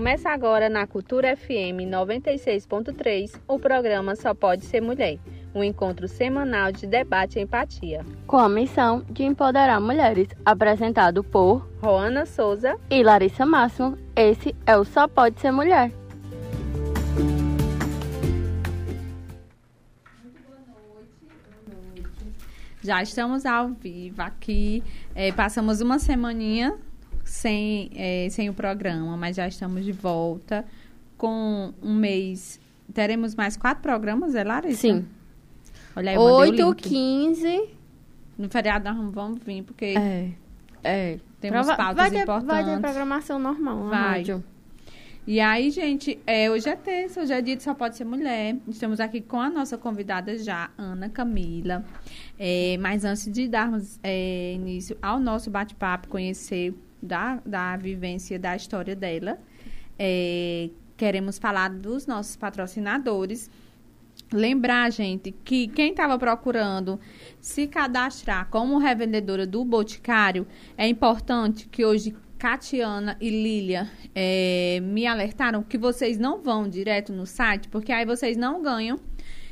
Começa agora na Cultura FM 96.3 o programa Só Pode Ser Mulher, um encontro semanal de debate e empatia. Com a missão de empoderar mulheres, apresentado por Roana Souza e Larissa Máximo. Esse é o Só Pode Ser Mulher. Já estamos ao vivo aqui. É, passamos uma semaninha sem, é, sem o programa, mas já estamos de volta com um mês. Teremos mais quatro programas, é, Larissa? Sim. Olha aí, eu 8, 15. No feriado nós vamos vir, porque É. É. temos Prova- pautas vai ter, importantes. Vai ter programação normal. Vai. rádio. E aí, gente, é, hoje é terça, hoje é dia de Só Pode Ser Mulher. Estamos aqui com a nossa convidada já, Ana Camila. É, mas antes de darmos é, início ao nosso bate-papo, conhecer da, da vivência da história dela, é, queremos falar dos nossos patrocinadores. Lembrar, gente, que quem estava procurando se cadastrar como revendedora do Boticário, é importante que hoje Catiana e Lília eh, me alertaram que vocês não vão direto no site, porque aí vocês não ganham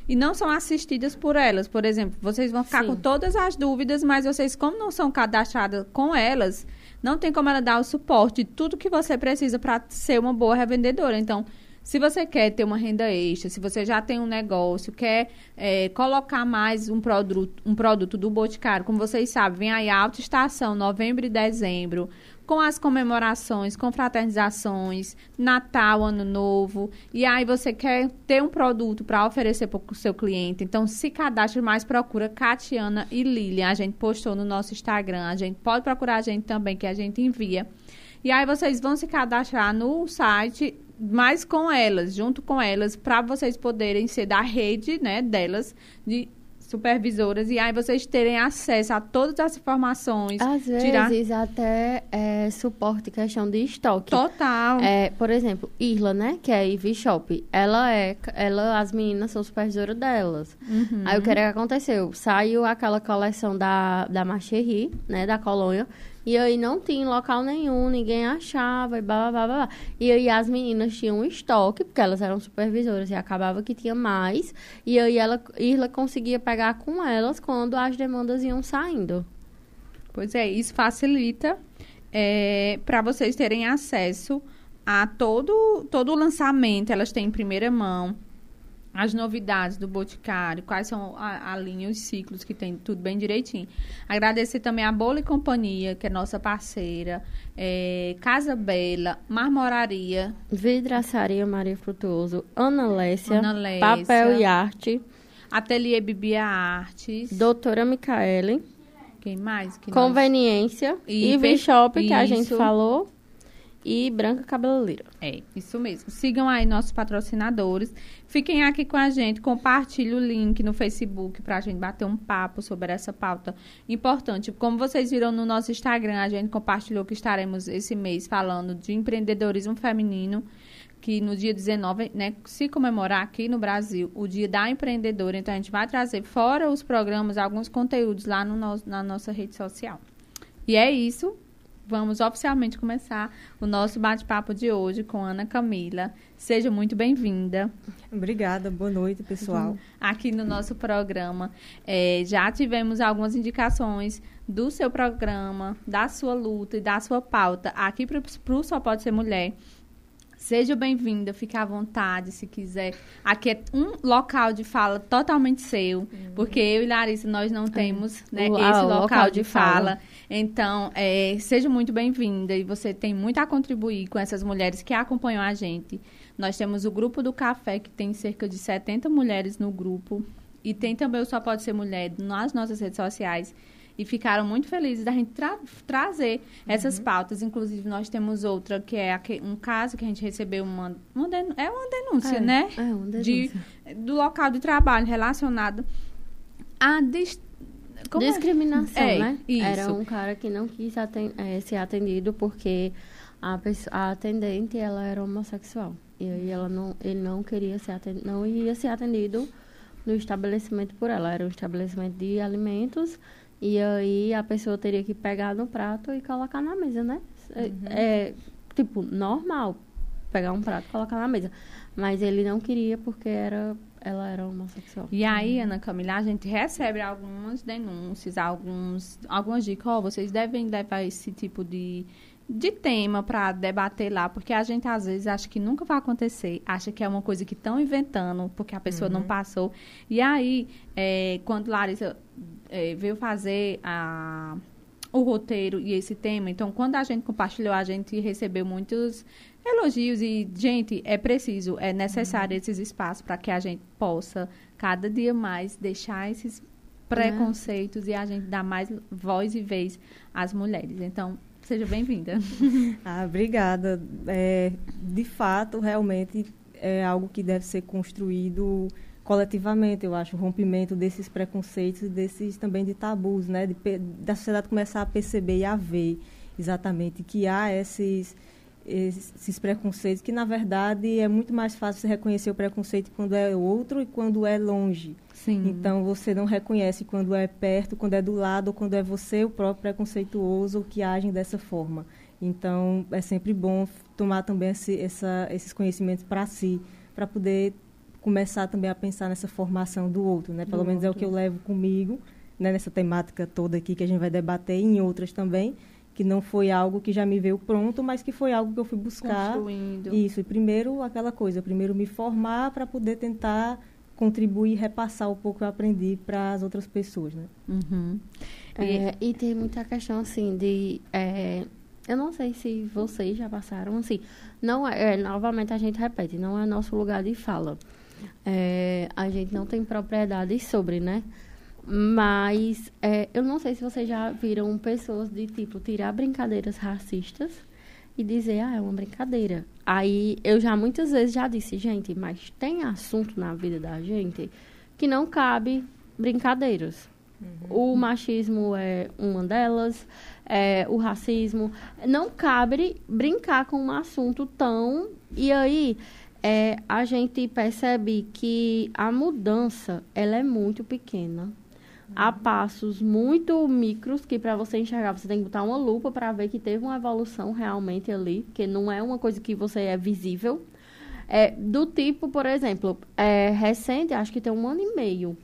e não são assistidas por elas. Por exemplo, vocês vão ficar Sim. com todas as dúvidas, mas vocês, como não são cadastradas com elas, não tem como ela dar o suporte, tudo que você precisa para ser uma boa revendedora. Então, se você quer ter uma renda extra, se você já tem um negócio, quer eh, colocar mais um produto, um produto do Boticário, como vocês sabem, vem aí a alta estação, novembro e dezembro, com as comemorações, com fraternizações, Natal, Ano Novo, e aí você quer ter um produto para oferecer para o seu cliente, então se cadastre mais, procura Catiana e Lilian, a gente postou no nosso Instagram, a gente pode procurar a gente também, que a gente envia. E aí vocês vão se cadastrar no site, mas com elas, junto com elas, para vocês poderem ser da rede, né, delas, de supervisoras, e aí vocês terem acesso a todas as informações. Às tirar- vezes até é, suporte questão de estoque. Total. É, por exemplo, Irla, né? Que é a Ivy Shop. Ela é. Ela, as meninas são supervisoras delas. Uhum. Aí o que era que aconteceu? Saiu aquela coleção da, da Macherie, né? Da colônia. E aí não tinha local nenhum, ninguém achava e blá, blá, blá, blá. E aí as meninas tinham um estoque, porque elas eram supervisoras e acabava que tinha mais. E aí ela, Irla conseguia pegar com elas quando as demandas iam saindo. Pois é, isso facilita para vocês terem acesso a todo, todo o lançamento. Elas têm em primeira mão as novidades do Boticário, quais são a, a linha, os ciclos que tem tudo bem direitinho. Agradecer também a Bola e Companhia, que é nossa parceira, é, Casa Bela, Marmoraria, Vidraçaria Maria Frutuoso, Ana Lécia, Ana Lécia. Papel e Arte, Ateliê Bibia Artes, Doutora Micaele, quem mais? Que nós- Conveniência, E Ivy per- Shop, que a gente falou, e Branca Cabeleireira. É, isso mesmo. Sigam aí nossos patrocinadores. Fiquem aqui com a gente. Compartilhe o link no Facebook para a gente bater um papo sobre essa pauta importante. Como vocês viram no nosso Instagram, a gente compartilhou que estaremos esse mês falando de empreendedorismo feminino, que no dia 19, né, se comemorar aqui no Brasil o Dia da Empreendedora. Então, a gente vai trazer, fora os programas, alguns conteúdos lá no nosso, na nossa rede social. E é isso. Vamos oficialmente começar o nosso bate-papo de hoje com Ana Camila. Seja muito bem-vinda Obrigada, boa noite, pessoal. aqui no nosso programa. É, já tivemos algumas indicações do seu programa, da sua luta e da sua pauta aqui para o Só Pode Ser Mulher. Seja bem-vinda, fique à vontade se quiser. Aqui é um local de fala totalmente seu, porque eu e Larissa nós não temos né, O- esse ah, o local, local de de fala. fala. Então, é, seja muito bem-vinda e você tem muito a contribuir com essas mulheres que acompanham a gente. Nós temos o grupo do café, que tem cerca de 70 mulheres no grupo. E tem também o Só Pode Ser Mulher nas nossas redes sociais. E ficaram muito felizes da gente tra- trazer essas pautas. Inclusive, nós temos outra, que é um caso que a gente recebeu uma... uma é uma denúncia, É, né? É, uma De, denúncia. do local de trabalho relacionado à... dis- como é? Discriminação, É, né? isso. Era um cara que não quis aten- eh, ser atendido porque a, a atendente ela era homossexual. E aí ela não, ele não queria ser atendido, não ia ser atendido no estabelecimento por ela. Era um estabelecimento de alimentos e aí a pessoa teria que pegar no prato e colocar na mesa, né? É, Uhum. é, tipo, normal. pegar um prato e colocar na mesa. Mas ele não queria porque era, ela era homossexual. E aí, Ana Camila, a gente recebe algumas denúncias, alguns, algumas dicas. Ó, vocês devem levar esse tipo de, de tema para debater lá, porque a gente às vezes acha que nunca vai acontecer, acha que é uma coisa que estão inventando, porque a pessoa não passou. E aí, é, quando Larissa é, veio fazer a, o roteiro e esse tema, então quando a gente compartilhou, a gente recebeu muitos elogios e, gente, é preciso, é necessário esses espaços para que a gente possa cada dia mais deixar esses preconceitos e a gente dar mais voz e vez às mulheres. Então, seja bem-vinda. Ah, obrigada. É, de fato, realmente é algo que deve ser construído coletivamente, eu acho, o rompimento desses preconceitos, desses também de tabus, né, de, da sociedade começar a perceber e a ver exatamente que há esses esses preconceitos que na verdade é muito mais fácil você reconhecer o preconceito quando é outro e quando é longe. Sim. Então você não reconhece quando é perto, quando é do lado ou quando é você o próprio preconceituoso que age dessa forma. Então é sempre bom tomar também esse, essa, esses conhecimentos para si, para poder começar também a pensar nessa formação do outro, né? Pelo Do menos é o outro. que eu levo comigo, né? Nessa temática toda aqui que a gente vai debater e em outras também, que não foi algo que já me veio pronto, mas que foi algo que eu fui buscar Construindo. isso, e primeiro aquela coisa, primeiro me formar para poder tentar contribuir e repassar o pouco que eu aprendi para as outras pessoas, né? Uhum. É, e tem muita questão, assim, de... é, eu não sei se vocês já passaram, assim... Não é, é, novamente a gente repete, não é nosso lugar de fala. É, a gente não tem propriedade sobre, né? Mas é, eu não sei se vocês já viram pessoas de, tipo, tirar brincadeiras racistas e dizer, ah, é uma brincadeira. Aí eu já muitas vezes já disse, gente, mas tem assunto na vida da gente que não cabe brincadeiras. O machismo é uma delas, é, o racismo. Não cabe brincar com um assunto tão. E aí é, a gente percebe que a mudança ela é muito pequena. Há passos muito micros que para você enxergar você tem que botar uma lupa para ver que teve uma evolução realmente ali, porque não é uma coisa que você é visível. É, do tipo, por exemplo, é, recente, acho que tem um ano e meio,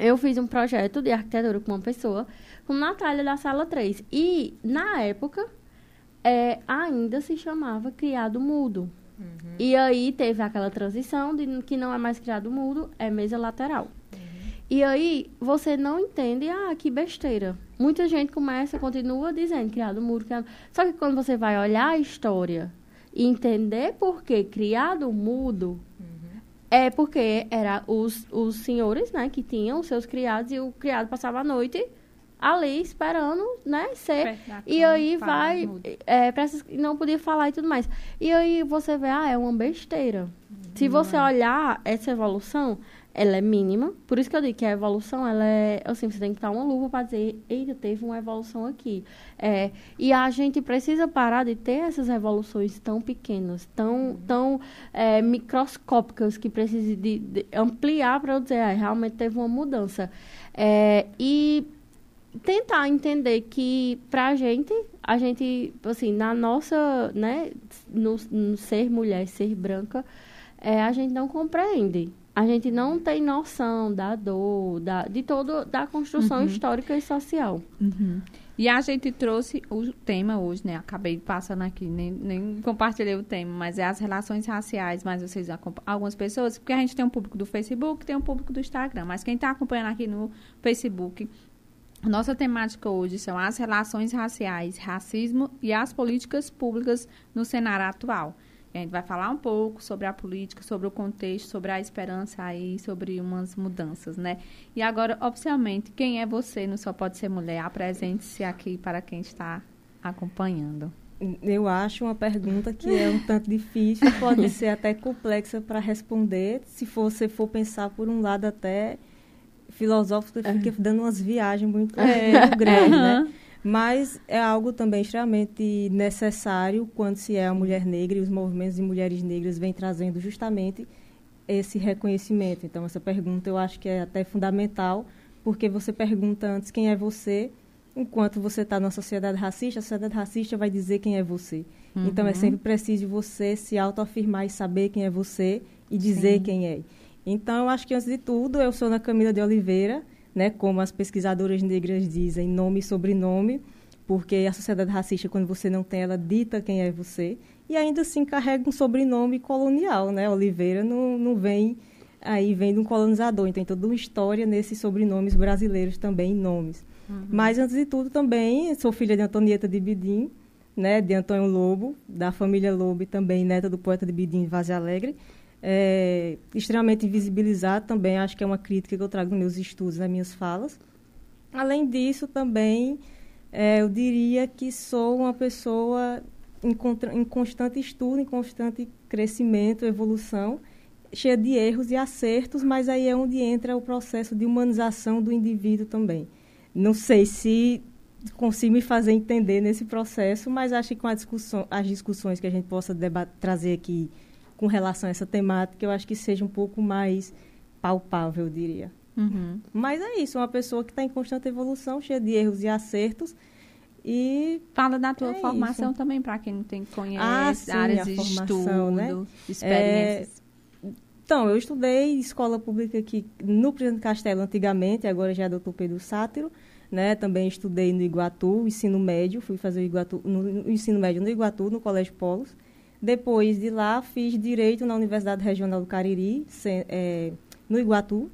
eu fiz um projeto de arquitetura com uma pessoa, com Natália da Sala 3. E, na época, é, ainda se chamava Criado Mudo. E aí teve aquela transição de que não é mais Criado Mudo, é mesa lateral. E aí você não entende, ah, que besteira. Muita gente começa, continua dizendo criado mudo, criado... Só que quando você vai olhar a história e entender por que criado mudo, é porque era os, os senhores, né, que tinham os seus criados e o criado passava a noite ali esperando, né, ser e aí vai, é, não podia falar e tudo mais. E aí você vê, ah, é uma besteira. Se você olhar essa evolução, ela é mínima. Por isso que eu digo que a evolução, ela é, assim, você tem que estar uma luva para dizer, eita, teve uma evolução aqui. É, e a gente precisa parar de ter essas evoluções tão pequenas, tão, tão é, microscópicas, que precisa de, de ampliar para eu dizer, ah, realmente teve uma mudança. É, e tentar entender que pra gente, a gente, assim, na nossa, né, no, no ser mulher, ser branca, é, a gente não compreende. A gente não tem noção da dor, da, de todo, da construção histórica e social. E a gente trouxe o tema hoje, né? Acabei passando aqui, nem, nem compartilhei o tema, mas é as relações raciais, mas vocês algumas pessoas, porque a gente tem um público do Facebook, tem um público do Instagram, mas quem está acompanhando aqui no Facebook, nossa temática hoje são as relações raciais, racismo e as políticas públicas no cenário atual. E a gente vai falar um pouco sobre a política, sobre o contexto, sobre a esperança aí, sobre umas mudanças, né? E agora, oficialmente, quem é você no Só Pode Ser Mulher? Apresente-se aqui para quem está acompanhando. Eu acho uma pergunta que é um tanto difícil, pode ser até complexa para responder. Se você for pensar por um lado até filosófico, fica dando umas viagens muito, muito grandes, né? Mas é algo também extremamente necessário quando se é a mulher negra e os movimentos de mulheres negras vêm trazendo justamente esse reconhecimento. Então, essa pergunta eu acho que é até fundamental, porque você pergunta antes quem é você enquanto você está numa sociedade racista, a sociedade racista vai dizer quem é você. Uhum. Então, é sempre preciso você se autoafirmar e saber quem é você e dizer Sim. quem é. Então, eu acho que, antes de tudo, eu sou na Camila de Oliveira, né, como as pesquisadoras negras dizem, nome e sobrenome, porque a sociedade racista, quando você não tem, ela dita quem é você, e ainda assim carrega um sobrenome colonial, né? Oliveira não, não vem aí vem de um colonizador, então tem toda uma história nesses sobrenomes brasileiros também, nomes. Uhum. Mas, antes de tudo, também sou filha de Antonieta de Bidim, né, de Antônio Lobo, da família Lobo e também neta do poeta de Bidim, Vaz Alegre. É, extremamente invisibilizado também, acho que é uma crítica que eu trago nos meus estudos, nas minhas falas. Além disso, também, é, eu diria que sou uma pessoa em, em constante estudo, em constante crescimento, evolução, cheia de erros e acertos, mas aí é onde entra o processo de humanização do indivíduo também. Não sei se consigo me fazer entender nesse processo, mas acho que com discussão, as discussões que a gente possa trazer aqui com relação a essa temática, eu acho que seja um pouco mais palpável, eu diria. Uhum. Mas é isso, uma pessoa que está em constante evolução, cheia de erros e acertos. E fala da tua é formação isso. também para quem não tem conhece ah, sim, áreas de formação, estudo, né? experiências. É, então, eu estudei escola pública aqui no Presidente Castelo antigamente, agora já é doutor Pedro Sátiro né? Também estudei no Iguatu, ensino médio, fui fazer o, Iguatu, no, no ensino médio no Iguatu, no Colégio Polos. Depois de lá, fiz Direito na Universidade Regional do Cariri, se, é, no Iguatu.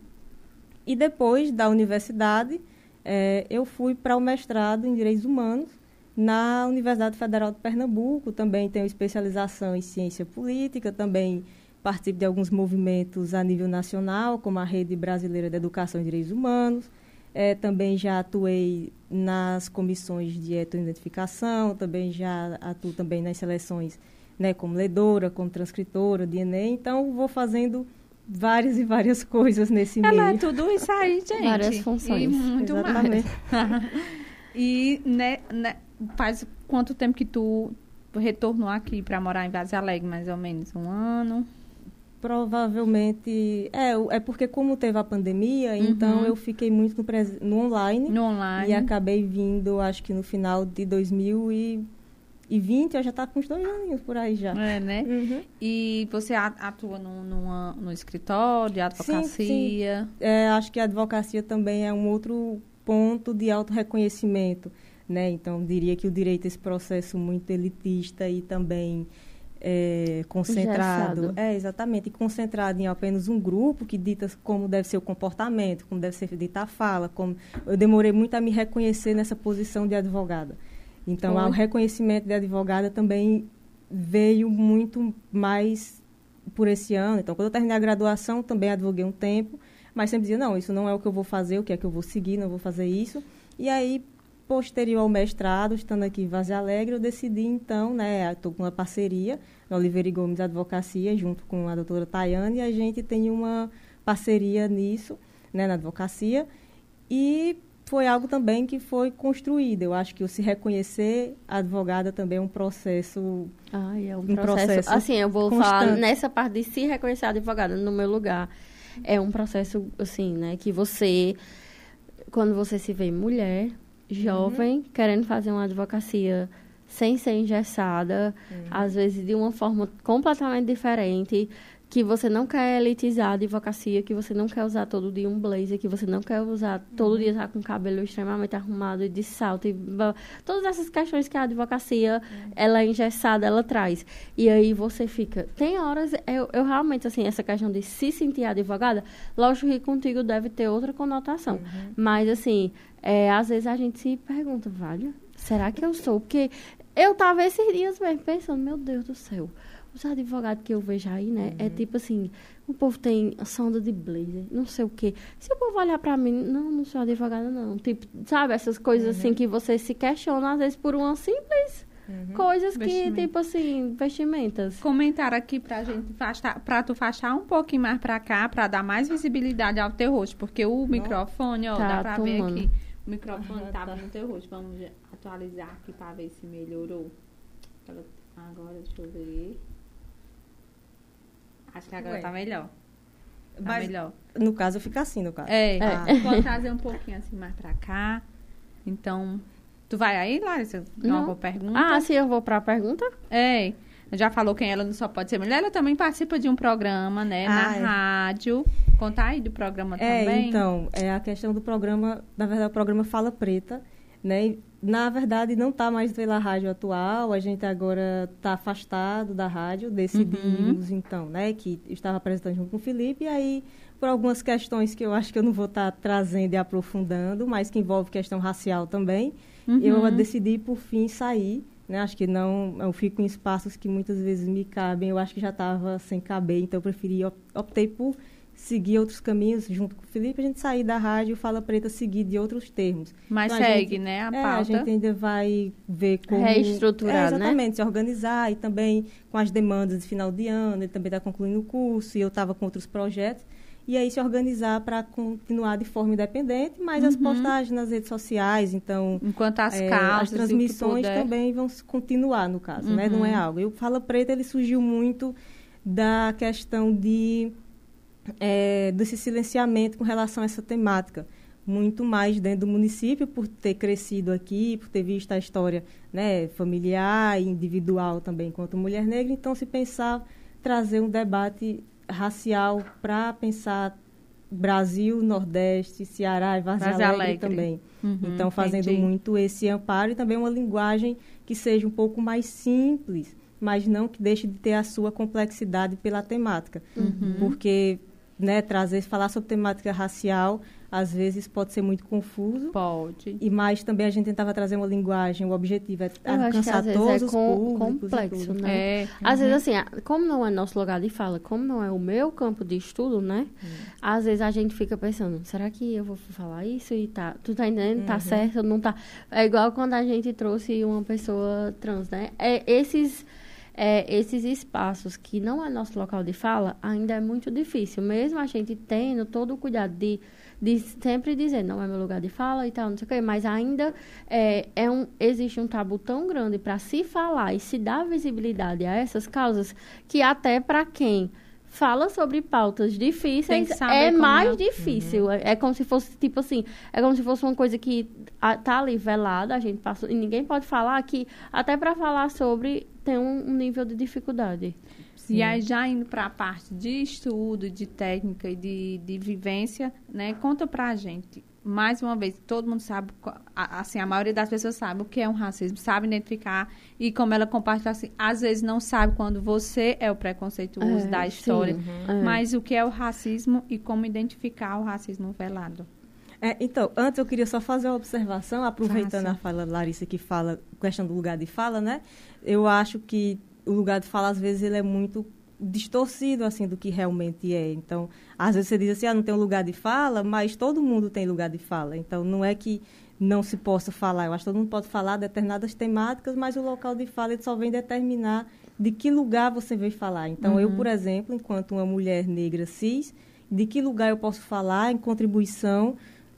E depois da universidade, é, eu fui para o mestrado em Direitos Humanos na Universidade Federal de Pernambuco. Também tenho especialização em Ciência Política, também participo de alguns movimentos a nível nacional, como a Rede Brasileira de Educação e Direitos Humanos. É, também já atuei nas comissões de etoidentificação, também já atuo também nas seleções né, como ledora, como transcritora de Enem. Então, vou fazendo várias e várias coisas nesse Ela meio. Ela é tudo isso aí, gente. Várias funções. E muito Exatamente. mais. e né, né, faz quanto tempo que tu retornou aqui para morar em Vaz Alegre? Mais ou menos um ano? Provavelmente. É, é porque, como teve a pandemia, uhum. então eu fiquei muito no, no, online. No online. E acabei vindo, acho que no final de 2020, eu já estava com uns dois aninhos por aí já. É, né? Uhum. E você atua no, numa, no escritório de advocacia? Sim, sim. É, acho que a advocacia também é um outro ponto de autorreconhecimento. Né? Então, diria que o direito é esse processo muito elitista e também é, concentrado. Engessado. É, exatamente. E concentrado em apenas um grupo que dita como deve ser o comportamento, como deve ser dita a fala. Como... Eu demorei muito a me reconhecer nessa posição de advogada. Então, o reconhecimento de advogada também veio muito mais por esse ano. Então, quando eu terminei a graduação, também advoguei um tempo, mas sempre dizia, não, isso não é o que eu vou fazer, o que é que eu vou seguir, não vou fazer isso. E aí, Posterior ao mestrado, estando aqui em Vaz Alegre, eu decidi, então, né, estou com uma parceria na Oliveira e Gomes Advocacia, junto com a doutora Tayane, e a gente tem uma parceria nisso, né, na advocacia, e foi algo também que foi construído. Eu acho que o se reconhecer advogada também é um processo. Ai, é um, um processo, processo, Assim, eu vou constante. falar nessa parte de se reconhecer advogada no meu lugar. É um processo, assim, né, que você, quando você se vê mulher, jovem, uhum. querendo fazer uma advocacia sem ser engessada, uhum. às vezes de uma forma completamente diferente, que você não quer elitizar a advocacia, que você não quer usar todo dia um blazer, que você não quer usar todo uhum. dia estar com o cabelo extremamente arrumado e de salto e todas essas questões que a advocacia uhum. ela é engessada, ela traz. E aí você fica, tem horas eu, eu realmente assim, essa questão de se sentir advogada, lógico que contigo deve ter outra conotação, uhum. mas assim, é, às vezes a gente se pergunta, vale, será que eu sou? Porque eu tava esses dias mesmo pensando, meu Deus do céu, os advogados que eu vejo aí, né? É uhum. É tipo assim, o povo tem sonda de blazer, não sei o quê. Se o povo olhar pra mim, não, não sou advogada, não. Tipo, sabe, essas coisas assim uhum. assim que você se questiona, às vezes, por uma simples Uhum. Coisas que, tipo assim, vestimentas. Comentaram aqui pra gente, afastar, pra tu afastar um pouquinho mais pra cá, pra dar mais visibilidade ao teu rosto, porque o microfone, ó, tá, dá pra tomando. ver aqui. O microfone uhum, tava tá. no teu rosto. Vamos atualizar aqui pra ver se melhorou. Agora, deixa eu ver. Acho que agora Ué. tá melhor. Tá Mas, melhor. No caso, fica assim, no caso. É, ah. pode trazer um pouquinho assim mais pra cá. Então, tu vai aí, Larissa? Não. alguma pergunta? Ah, sim, eu vou pra pergunta? É. Já falou quem ela não só pode ser mulher, ela também participa de um programa, né? Ah, na é. rádio. Conta aí do programa É, também. então, é a questão do programa, na verdade, o programa Fala Preta, né? Na verdade, não está mais pela rádio atual, a gente agora está afastado da rádio, decidimos, então, né, que estava apresentando junto com o Felipe, e aí, por algumas questões que eu acho que eu não vou estar trazendo e aprofundando, mas que envolve questão racial também, eu decidi, por fim, sair, né, acho que não, eu fico em espaços que muitas vezes me cabem, eu acho que já estava sem caber, então eu preferi, op- optei por seguir outros caminhos junto com o Felipe, a gente sair da rádio Fala Preta seguir de outros termos. Mas Então, segue, gente- né? A É, pauta. a gente ainda vai ver como... Reestruturar, é, né? Exatamente, se organizar e também com as demandas de final de ano, ele também está concluindo o curso e eu estava com outros projetos. E aí se organizar para continuar de forma independente, mas as postagens nas redes sociais, então... Enquanto Uhum. as é, causas, as transmissões também vão continuar, no caso, né? Não é Uhum. algo. E o Fala Preta, ele surgiu muito da questão de é, desse silenciamento com relação a essa temática. Muito mais dentro do município, por ter crescido aqui, por ter visto a história né, familiar e individual também enquanto mulher negra. Então, se pensar trazer um debate racial para pensar Brasil, Nordeste, Ceará e Várzea Alegre, Alegre. também. Uhum, Então, fazendo entendi. muito esse amparo e também uma linguagem que seja um pouco mais simples, mas não que deixe de ter a sua complexidade pela temática. Uhum. Porque né, trazer, falar sobre temática racial, às vezes pode ser muito confuso. Pode. E mais também a gente tentava trazer uma linguagem, o objetivo é Eu acho que alcançar vezes todos é os com- públicos. complexo, tudo. né? É. Às vezes, assim, como não é nosso lugar de fala, como não é o meu campo de estudo, né? Às vezes a gente fica pensando, será que eu vou falar isso e tá... Tu tá entendendo? Tá certo, não tá... É igual quando a gente trouxe uma pessoa trans, né? É, esses... é, esses espaços que não é nosso local de fala, ainda é muito difícil. Mesmo a gente tendo todo o cuidado de, de sempre dizer, não é meu lugar de fala e tal, não sei o quê, mas ainda é, é um, existe um tabu tão grande para se falar e se dar visibilidade a essas causas que até para quem fala sobre pautas difíceis é mais é. difícil. É, é como se fosse, tipo assim, é como se fosse uma coisa que a, tá ali velada, a gente passou, e ninguém pode falar que até para falar sobre tem um, um nível de dificuldade. E aí, já indo para a parte de estudo, de técnica e de, de vivência, né? Conta pra gente. Mais uma vez, todo mundo sabe, assim, a maioria das pessoas sabe o que é um racismo, sabe identificar. E como ela compartilha, assim, às vezes não sabe quando você é o preconceituoso É, da sim. história. É. Mas o que é o racismo e como identificar o racismo velado. É, então, antes eu queria só fazer uma observação, aproveitando Faça. a fala da Larissa que fala, questão do lugar de fala, né? Eu acho que o lugar de fala, às vezes, ele é muito distorcido, assim, do que realmente é. Então, às vezes você diz assim, ah, não tem um lugar de fala, mas todo mundo tem lugar de fala. Então, não é que não se possa falar. Eu acho que todo mundo pode falar determinadas temáticas, mas o local de fala ele só vem determinar de que lugar você veio falar. Então, eu, por exemplo, enquanto uma mulher negra cis, de que lugar eu posso falar em contribuição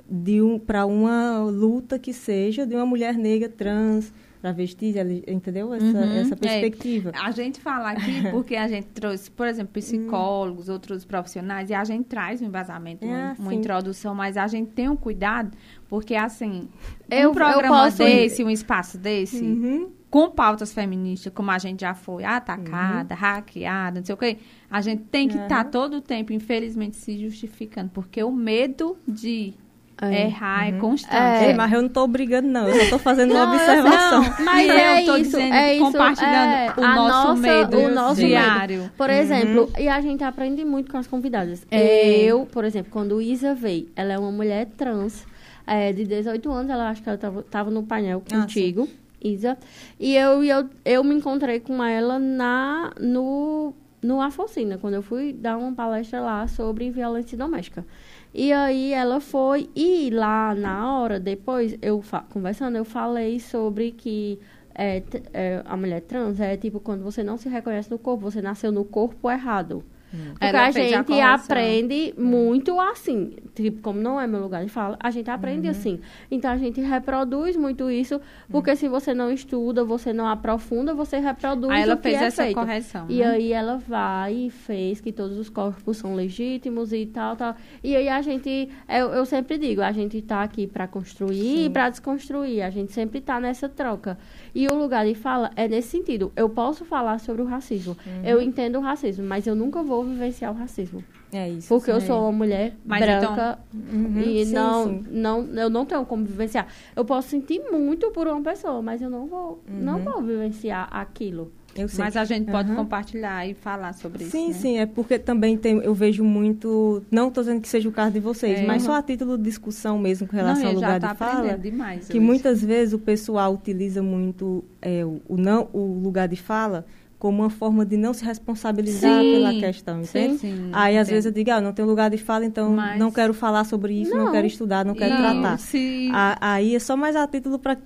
de um, para uma luta que seja de uma mulher negra trans, travesti, ela- entendeu? Essa, Uhum, essa é. perspectiva. A gente fala aqui porque a gente trouxe, por exemplo, psicólogos, outros profissionais, e a gente traz um embasamento, uma, Ah, uma introdução, mas a gente tem um cuidado, porque assim, Eu- um eu programa posso- desse, um espaço desse, Uhum. com pautas feministas, como a gente já foi atacada, hackeada, não sei o quê, a gente tem que estar Uhum. todo o tempo, infelizmente, se justificando, porque o medo de É. errar é constante. É. Ei, mas eu não estou brigando, não. Eu só estou fazendo uma Não, eu observação. sei. Mas é eu tô isso, dizendo, é isso, compartilhando é, o nosso nossa- medo o nosso diário. medo. Por exemplo, e a gente aprende muito com as convidadas. É. Eu, por exemplo, quando Isa veio, ela é uma mulher trans, é, de 18 anos, ela acho que ela tava, tava no painel Ah, contigo, Isa. E eu, e eu, eu me encontrei com ela na, no, no Afocina, quando eu fui dar uma palestra lá sobre violência doméstica. E aí ela foi, e lá na hora, depois, eu conversando, eu falei sobre que é, é, a mulher trans é tipo quando você não se reconhece no corpo, você nasceu no corpo errado. Porque Ela a gente correção. aprende muito assim. Tipo, como não é meu lugar de fala, a gente aprende Uhum. assim. Então a gente reproduz muito isso, porque se você não estuda, você não aprofunda, você reproduz Aí ela fez é essa feito. correção. E né? aí ela vai e fez que todos os corpos são legítimos e tal, tal. E aí a gente, eu, eu sempre digo, a gente tá aqui para construir e para desconstruir. A gente sempre tá nessa troca. E o lugar de fala é nesse sentido. Eu posso falar sobre o racismo. Uhum. Eu entendo o racismo, mas eu nunca vou vivenciar o racismo. É isso. Porque eu sim. sou uma mulher Mas então- branca Uhum, e sim, não, sim. não, eu não tenho como vivenciar. Eu posso sentir muito por uma pessoa, mas eu não vou, não Uhum. vou vivenciar aquilo. Eu sei. Mas a gente pode Aham. compartilhar e falar sobre isso. Sim, né? sim, é porque também tem, eu vejo muito, não estou dizendo que seja o caso de vocês, É. mas só a título de discussão mesmo com relação Não, ao lugar tá de fala, demais que hoje. muitas vezes o pessoal utiliza muito é, o, o não, o lugar de fala como uma forma de não se responsabilizar Sim, pela questão, sim, entende? sim, Aí às entendo. vezes eu digo, ah, não tenho lugar de fala, então Mas- não quero falar sobre isso, não, Não. quero estudar, não quero E tratar. se- A- Aí é só mais a título para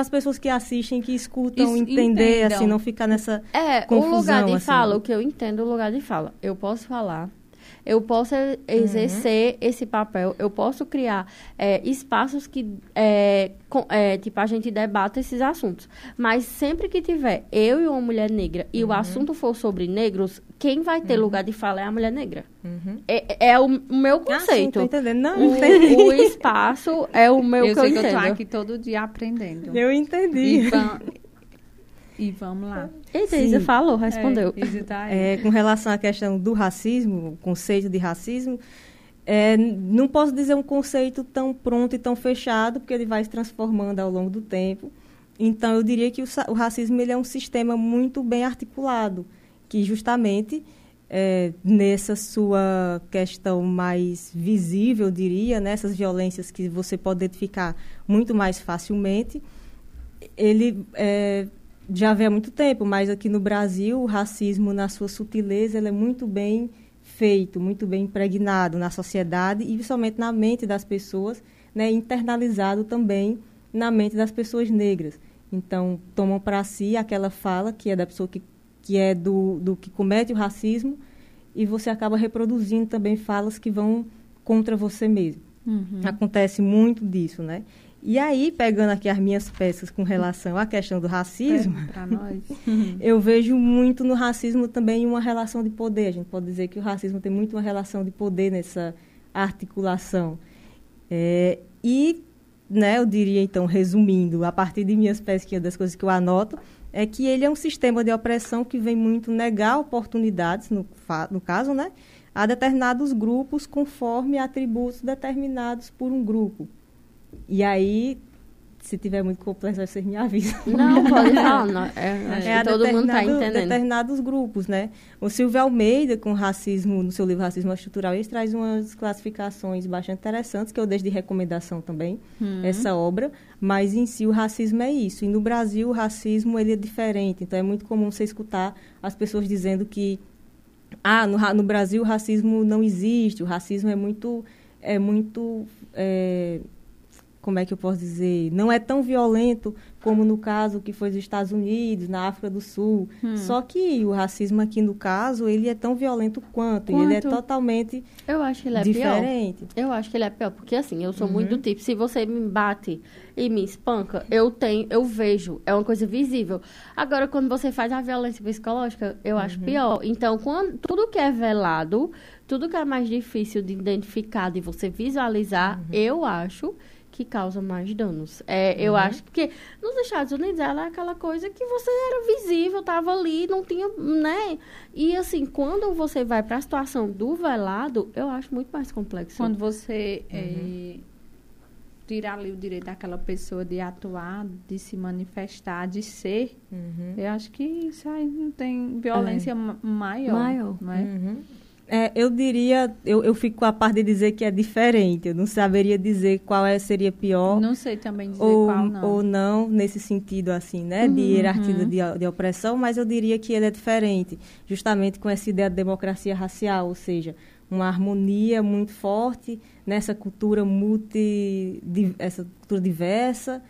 as pessoas que assistem, que escutam, Isso, entender, entendam. assim, não ficar nessa É, o confusão, lugar de assim. fala, o que eu entendo, o lugar de fala. Eu posso falar, eu posso e- Uhum. exercer esse papel, eu posso criar é, espaços que, é, com- é, tipo, a gente debata esses assuntos. Mas sempre que tiver eu e uma mulher negra e o Uhum. assunto for sobre negros, quem vai ter lugar de fala é a mulher negra. Uhum. É, é o, o meu Ah, sim, tô conceito. entendendo. Não, o, entendi. o espaço é o meu eu que sei eu que eu entendo. tô aqui todo dia aprendendo. Eu entendi. E, vam- e vamos lá. Eita, Sim. Isa falou, respondeu. É, Isa tá aí. É, com relação à questão do racismo, o conceito de racismo, é, não posso dizer um conceito tão pronto e tão fechado, porque ele vai se transformando ao longo do tempo. Então, eu diria que o, o racismo ele é um sistema muito bem articulado, que justamente é, nessa sua questão mais visível, eu diria, nessas violências que você pode identificar muito mais facilmente, ele é, já vem há muito tempo, mas aqui no Brasil o racismo, na sua sutileza, é muito bem feito, muito bem impregnado na sociedade e principalmente na mente das pessoas, né, internalizado também na mente das pessoas negras. Então, tomam para si aquela fala que é da pessoa que, que é do, do que comete o racismo e você acaba reproduzindo também falas que vão contra você mesmo. Uhum. Acontece muito disso, né? E aí, pegando aqui as minhas peças com relação à questão do racismo, É, eu vejo muito no racismo também uma relação de poder. A gente pode dizer que o racismo tem muito uma relação de poder nessa articulação. É, e, né, eu diria então, resumindo, a partir de minhas pesquisas, das coisas que eu anoto, é que ele é um sistema de opressão que vem muito negar oportunidades, no, no caso, né, a determinados grupos conforme atributos determinados por um grupo. E aí, se tiver muito complexo, vocês me avisam. Não, pode falar. Não, é, acho É que todo mundo está entendendo. determinados grupos, né? O Silvio Almeida, com racismo, no seu livro Racismo Estrutural, ele traz umas classificações bastante interessantes, que eu deixo de recomendação também, Uhum. essa obra, mas em si o racismo é isso. E no Brasil o racismo ele é diferente, então é muito comum você escutar as pessoas dizendo que ah, no, no Brasil o racismo não existe, o racismo é muito, é muito, é, como é que eu posso dizer, não é tão violento como no caso que foi dos Estados Unidos, na África do Sul. Hum. Só que o racismo aqui no caso, ele é tão violento quanto, e ele é Quanto? totalmente Eu acho que ele é pior. diferente. Eu acho que ele é pior, porque assim, eu sou Uhum. muito do tipo, se você me bate e me espanca, eu tenho, eu vejo, é uma coisa visível. Agora, quando você faz a violência psicológica, eu Uhum. acho pior. Então, quando, tudo que é velado, tudo que é mais difícil de identificar, de você visualizar, Uhum. eu acho que causa mais danos. É, Eu Uhum. acho que nos Estados Unidos ela é aquela coisa que você era visível, tava ali, não tinha, né? E assim, quando você vai para a situação do velado, eu acho muito mais complexo. Quando você Uhum. eh, tira ali o direito daquela pessoa de atuar, de se manifestar, de ser, Uhum. eu acho que isso aí não tem violência ma- maior. Maior. Não é? Uhum. É, eu diria, eu, eu fico com a parte de dizer que é diferente. Eu não saberia dizer qual é, seria pior Não sei também dizer ou, qual não. ou não, nesse sentido assim, né? De hierarquia de, de opressão, mas eu diria que ele é diferente, justamente com essa ideia de democracia racial, ou seja, uma harmonia muito forte nessa cultura multi, essa cultura diversa,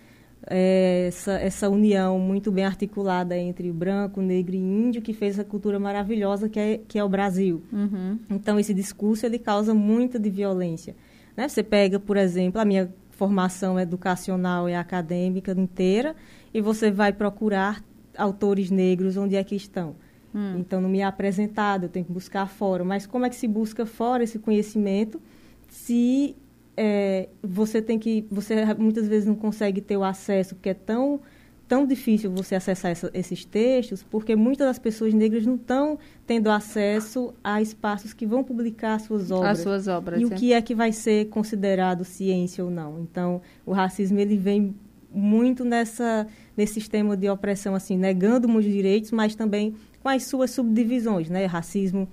é, essa, essa união muito bem articulada entre o branco, negro e índio que fez essa cultura maravilhosa que é, que é o Brasil. Uhum. Então, esse discurso ele causa muita de violência. Né? Você pega, por exemplo, a minha formação educacional e acadêmica inteira e você vai procurar autores negros onde é que estão. Hum. Então, não me é apresentado, eu tenho que buscar fora. Mas como é que se busca fora esse conhecimento se é, você tem que... Você muitas vezes não consegue ter o acesso, porque é tão tão difícil você acessar essa, esses textos, porque muitas das pessoas negras não estão tendo acesso a espaços que vão publicar suas obras. As suas obras. E é. o que é que vai ser considerado ciência ou não. Então, o racismo ele vem muito nessa nesse sistema de opressão assim, negando muitos direitos, mas também com as suas subdivisões, né? Racismo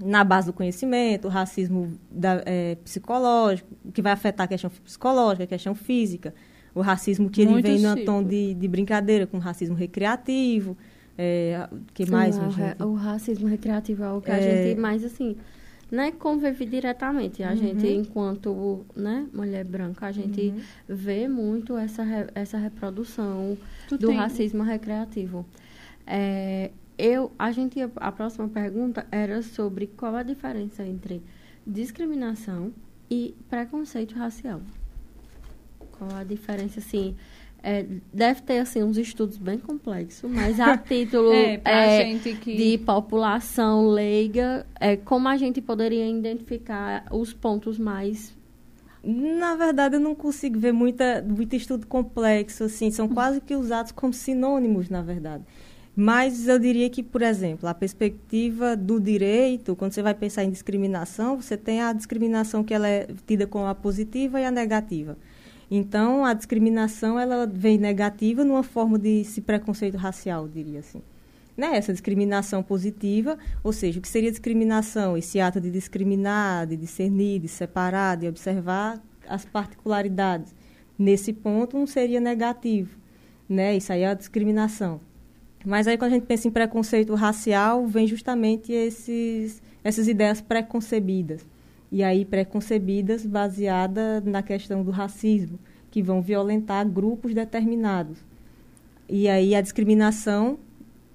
na base do conhecimento, racismo da, é, psicológico, que vai afetar a questão psicológica, a questão física, o racismo que ele Muitos vem no tipos. tom de, de brincadeira, com racismo recreativo, é, que mais, o, gente? o racismo recreativo é o que a É. gente mais, assim, né, convive diretamente. A Uhum. gente, enquanto né, mulher branca, a gente Uhum. vê muito essa, re- essa reprodução Tu do tem- racismo recreativo. É, eu, a gente, ia- a próxima pergunta era sobre qual a diferença entre discriminação e preconceito racial. Qual a diferença, assim, é, deve ter, assim, uns estudos bem complexos, mas a título É, é, gente que... de população leiga, é, como a gente poderia identificar os pontos mais... Na verdade, eu não consigo ver muita, muito estudo complexo, assim, são quase que usados como sinônimos, na verdade. Mas eu diria que, por exemplo, a perspectiva do direito, quando você vai pensar em discriminação, você tem a discriminação que ela é tida como a positiva e a negativa. Então, a discriminação, ela vem negativa numa forma de se preconceito racial, diria assim. Né? Essa discriminação positiva, ou seja, o que seria discriminação? Esse ato de discriminar, de discernir, de separar, de observar as particularidades. Nesse ponto, não seria negativo. Né? Isso aí é a discriminação. Mas aí, quando a gente pensa em preconceito racial, vem justamente esses, essas ideias preconcebidas. E aí, preconcebidas baseadas na questão do racismo, que vão violentar grupos determinados. E aí, a discriminação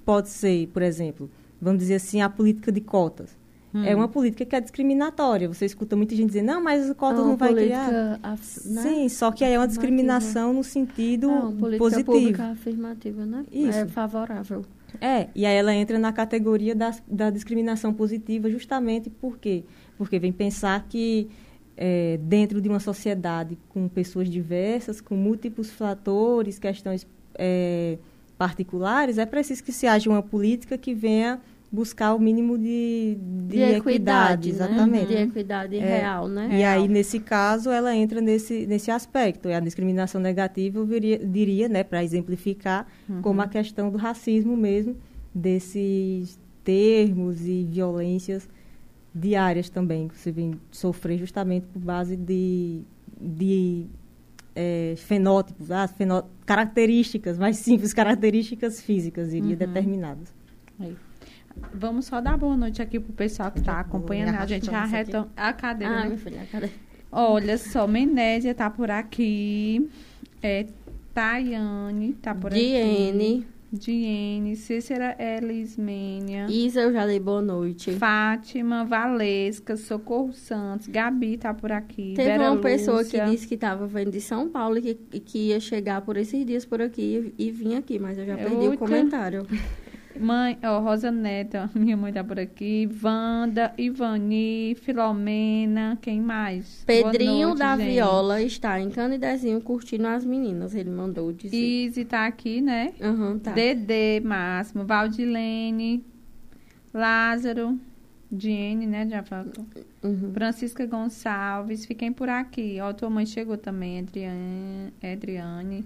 pode ser, por exemplo, vamos dizer assim, a política de cotas. Hum. É uma política que é discriminatória. Você escuta muita gente dizer, não, mas as cotas é uma não vai criar. af- né? Sim, só que aí é uma discriminação no sentido É uma política positivo. pública afirmativa, né? Isso. É favorável. É, e aí ela entra na categoria da, da discriminação positiva justamente por quê? Porque vem pensar que é, dentro de uma sociedade com pessoas diversas, com múltiplos fatores, questões é, particulares, é preciso que se haja uma política que venha buscar o mínimo de, de, equidade, né? exatamente. De equidade É, real, né? E aí, nesse caso, ela entra nesse, nesse aspecto. E a discriminação negativa, eu viria- diria, né, para exemplificar, como a questão do racismo mesmo, desses termos e violências diárias também, que você vem sofrer justamente por base de, de eh, fenótipos, ah, fenó características mais simples, características físicas, diria, determinadas. Vamos só dar boa noite aqui pro pessoal que tá acompanhando a gente. A cadeira, Ah, né? minha filha, cadê? Olha só, Menésia tá por aqui. É, Tayane tá por aqui. Diene, Diene. Cícera Elismênia. Isa, eu já dei boa noite. Fátima, Valesca, Socorro Santos, Gabi tá por aqui. Teve Vera uma pessoa que disse que estava vendo de São Paulo e que, que ia chegar por esses dias por aqui e, e vinha aqui, mas eu já perdi Eita. o comentário. Mãe, ó, Rosa Neta, minha mãe tá por aqui. Wanda, Ivani, Filomena, quem mais? Pedrinho noite, da gente. Viola está em Candidezinho curtindo as meninas, ele mandou dizer. Izzy tá aqui, né? Aham, tá. Dedê, Máximo, Valdilene, Lázaro, Diene, né? Já falou. Uhum. Francisca Gonçalves, fiquem por aqui. Ó, tua mãe chegou também, Adriane, Adriane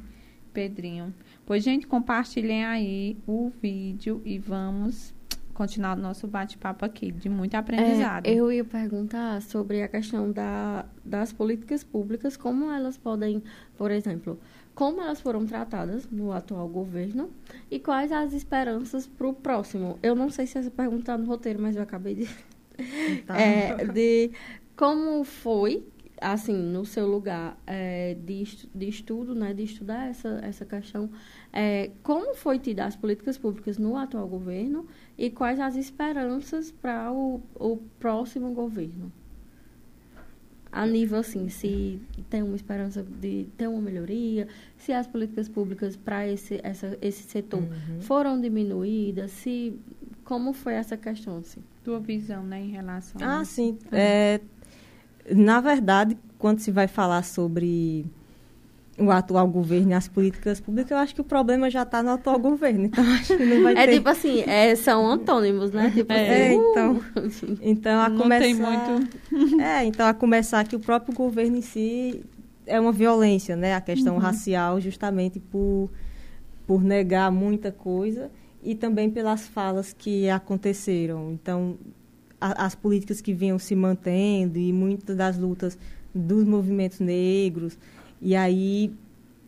Pedrinho. Pois, gente, compartilhem aí o vídeo e vamos continuar o nosso bate-papo aqui, de muito aprendizado. É, eu ia perguntar sobre a questão da, das políticas públicas, como elas podem, por exemplo, como elas foram tratadas no atual governo e quais as esperanças para o próximo. Eu não sei se essa pergunta está no roteiro, mas eu acabei de. Tá. É, de como foi assim, no seu lugar é, de, de estudo, né, de estudar essa, essa questão, é, como foi tida as políticas públicas no atual governo e quais as esperanças para o, o próximo governo? A nível, assim, se tem uma esperança de ter uma melhoria, se as políticas públicas para esse, essa, esse setor Uhum. foram diminuídas, se... Como foi essa questão, assim? Tua visão, né, em relação Ah, a... sim. É, na verdade, quando se vai falar sobre o atual governo e as políticas públicas, eu acho que o problema já está no atual governo. Então, acho que não vai É ter... tipo assim, é, são antônimos, né? Tipo É, assim, então. uh, Então, a Não começar... tem muito- É, então, a começar que o próprio governo em si é uma violência, né? A questão racial, justamente por, por negar muita coisa e também pelas falas que aconteceram. Então, a- as políticas que vinham se mantendo e muitas das lutas dos movimentos negros. E aí,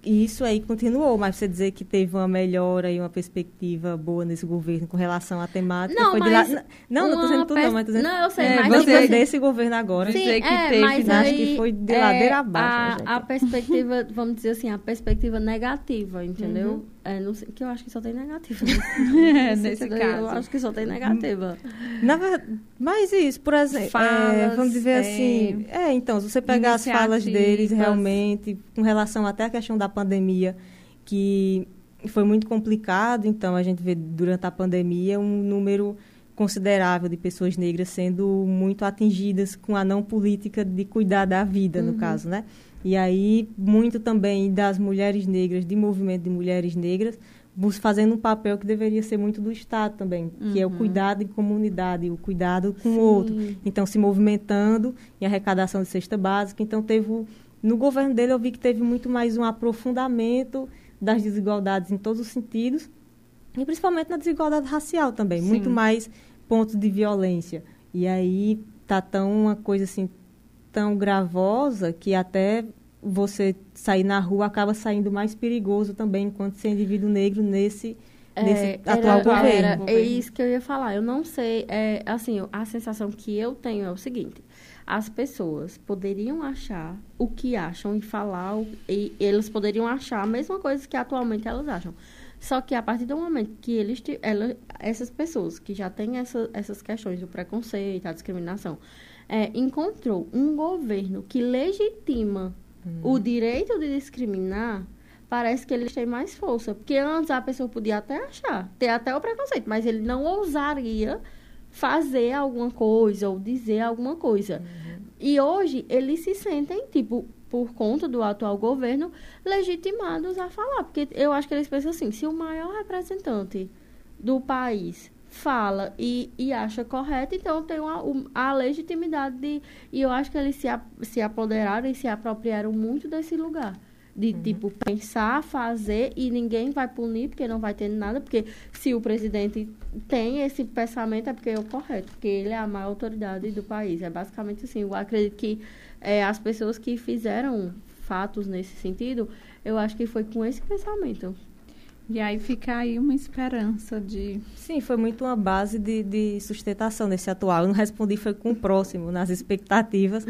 isso aí continuou. Mas você dizer que teve uma melhora e uma perspectiva boa nesse governo com relação à temática... Não, foi de mas lá... Não, não estou uma dizendo tudo, pers- não, mas tô dizendo... Não, eu sei, É, mas você- tipo Você assim, desse governo agora. Sim, dizer que é, teve, mas né? Acho aí, que foi de é, ladeira abaixo, A, né, a perspectiva, vamos dizer assim, a perspectiva negativa, entendeu? Uhum. É, não sei, que eu acho que só tem negativa. É, Nesse caso. Eu acho que só tem negativa. Na verdade, mas isso, por exemplo, é, Falas, vamos dizer é, assim, é, então, se você pegar as falas deles realmente, com relação até à questão da pandemia, que foi muito complicado, então a gente vê durante a pandemia um número considerável de pessoas negras sendo muito atingidas com a não política de cuidar da vida, no caso, né? E aí, muito também das mulheres negras, de movimento de mulheres negras, fazendo um papel que deveria ser muito do Estado também, que é o cuidado em comunidade, o cuidado com o outro. Então, se movimentando em arrecadação de cesta básica. Então, teve no governo dele, eu vi que teve muito mais um aprofundamento das desigualdades em todos os sentidos, e principalmente na desigualdade racial também, Sim. muito mais pontos de violência. E aí tá tão uma coisa assim tão gravosa que até você sair na rua acaba saindo mais perigoso também enquanto ser indivíduo negro nesse, nesse É, atual era- governo. era- é isso que eu ia falar. Eu não sei. É, assim, a sensação que eu tenho é o seguinte: as pessoas poderiam achar o que acham e falar, e eles poderiam achar a mesma coisa que atualmente elas acham. Só que a partir do momento que eles, ela, essas pessoas que já têm essa, essas questões do preconceito, a discriminação, é, encontrou um governo que legitima o direito de discriminar, parece que eles têm mais força. Porque antes a pessoa podia até achar, ter até o preconceito, mas ele não ousaria fazer alguma coisa ou dizer alguma coisa. E hoje eles se sentem, tipo, por conta do atual governo, legitimados a falar. Porque eu acho que eles pensam assim, se o maior representante do país fala e, e acha correto, então tem uma, um- a legitimidade de... E eu acho que eles se, se apoderaram e se apropriaram muito desse lugar. De, tipo, pensar, fazer e ninguém vai punir porque não vai ter nada. Porque se o presidente tem esse pensamento é porque é o correto. Porque ele é a maior autoridade do país. É basicamente assim. Eu acredito que é, as pessoas que fizeram fatos nesse sentido, eu acho que foi com esse pensamento. E aí fica aí uma esperança de... Sim, foi muito uma base de, de sustentação desse atual. Eu não respondi, foi com o próximo, nas expectativas.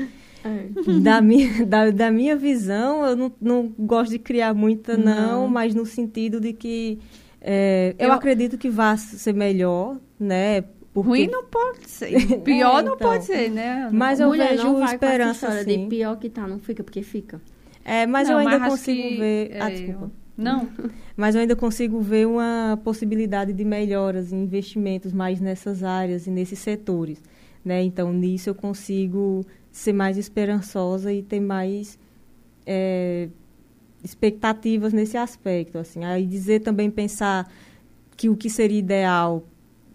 É. da, minha, da, da minha visão, eu não, não gosto de criar muita, não, Não. mas no sentido de que é, eu, Eu- acredito que vai ser melhor, né? Porque, Ruim não pode ser. Pior É, não então. pode ser, né? Mas eu Mulher, vejo não vai com essa esperança, história sim. de pior que tá, não fica, porque fica. É, mas Não, eu ainda acho consigo que, ver. Ah, é, desculpa. Não, Mas eu ainda consigo ver uma possibilidade de melhoras em investimentos mais nessas áreas e nesses setores. Né? Então, nisso eu consigo ser mais esperançosa e ter mais é, expectativas nesse aspecto. Assim. Aí dizer também, pensar que o que seria ideal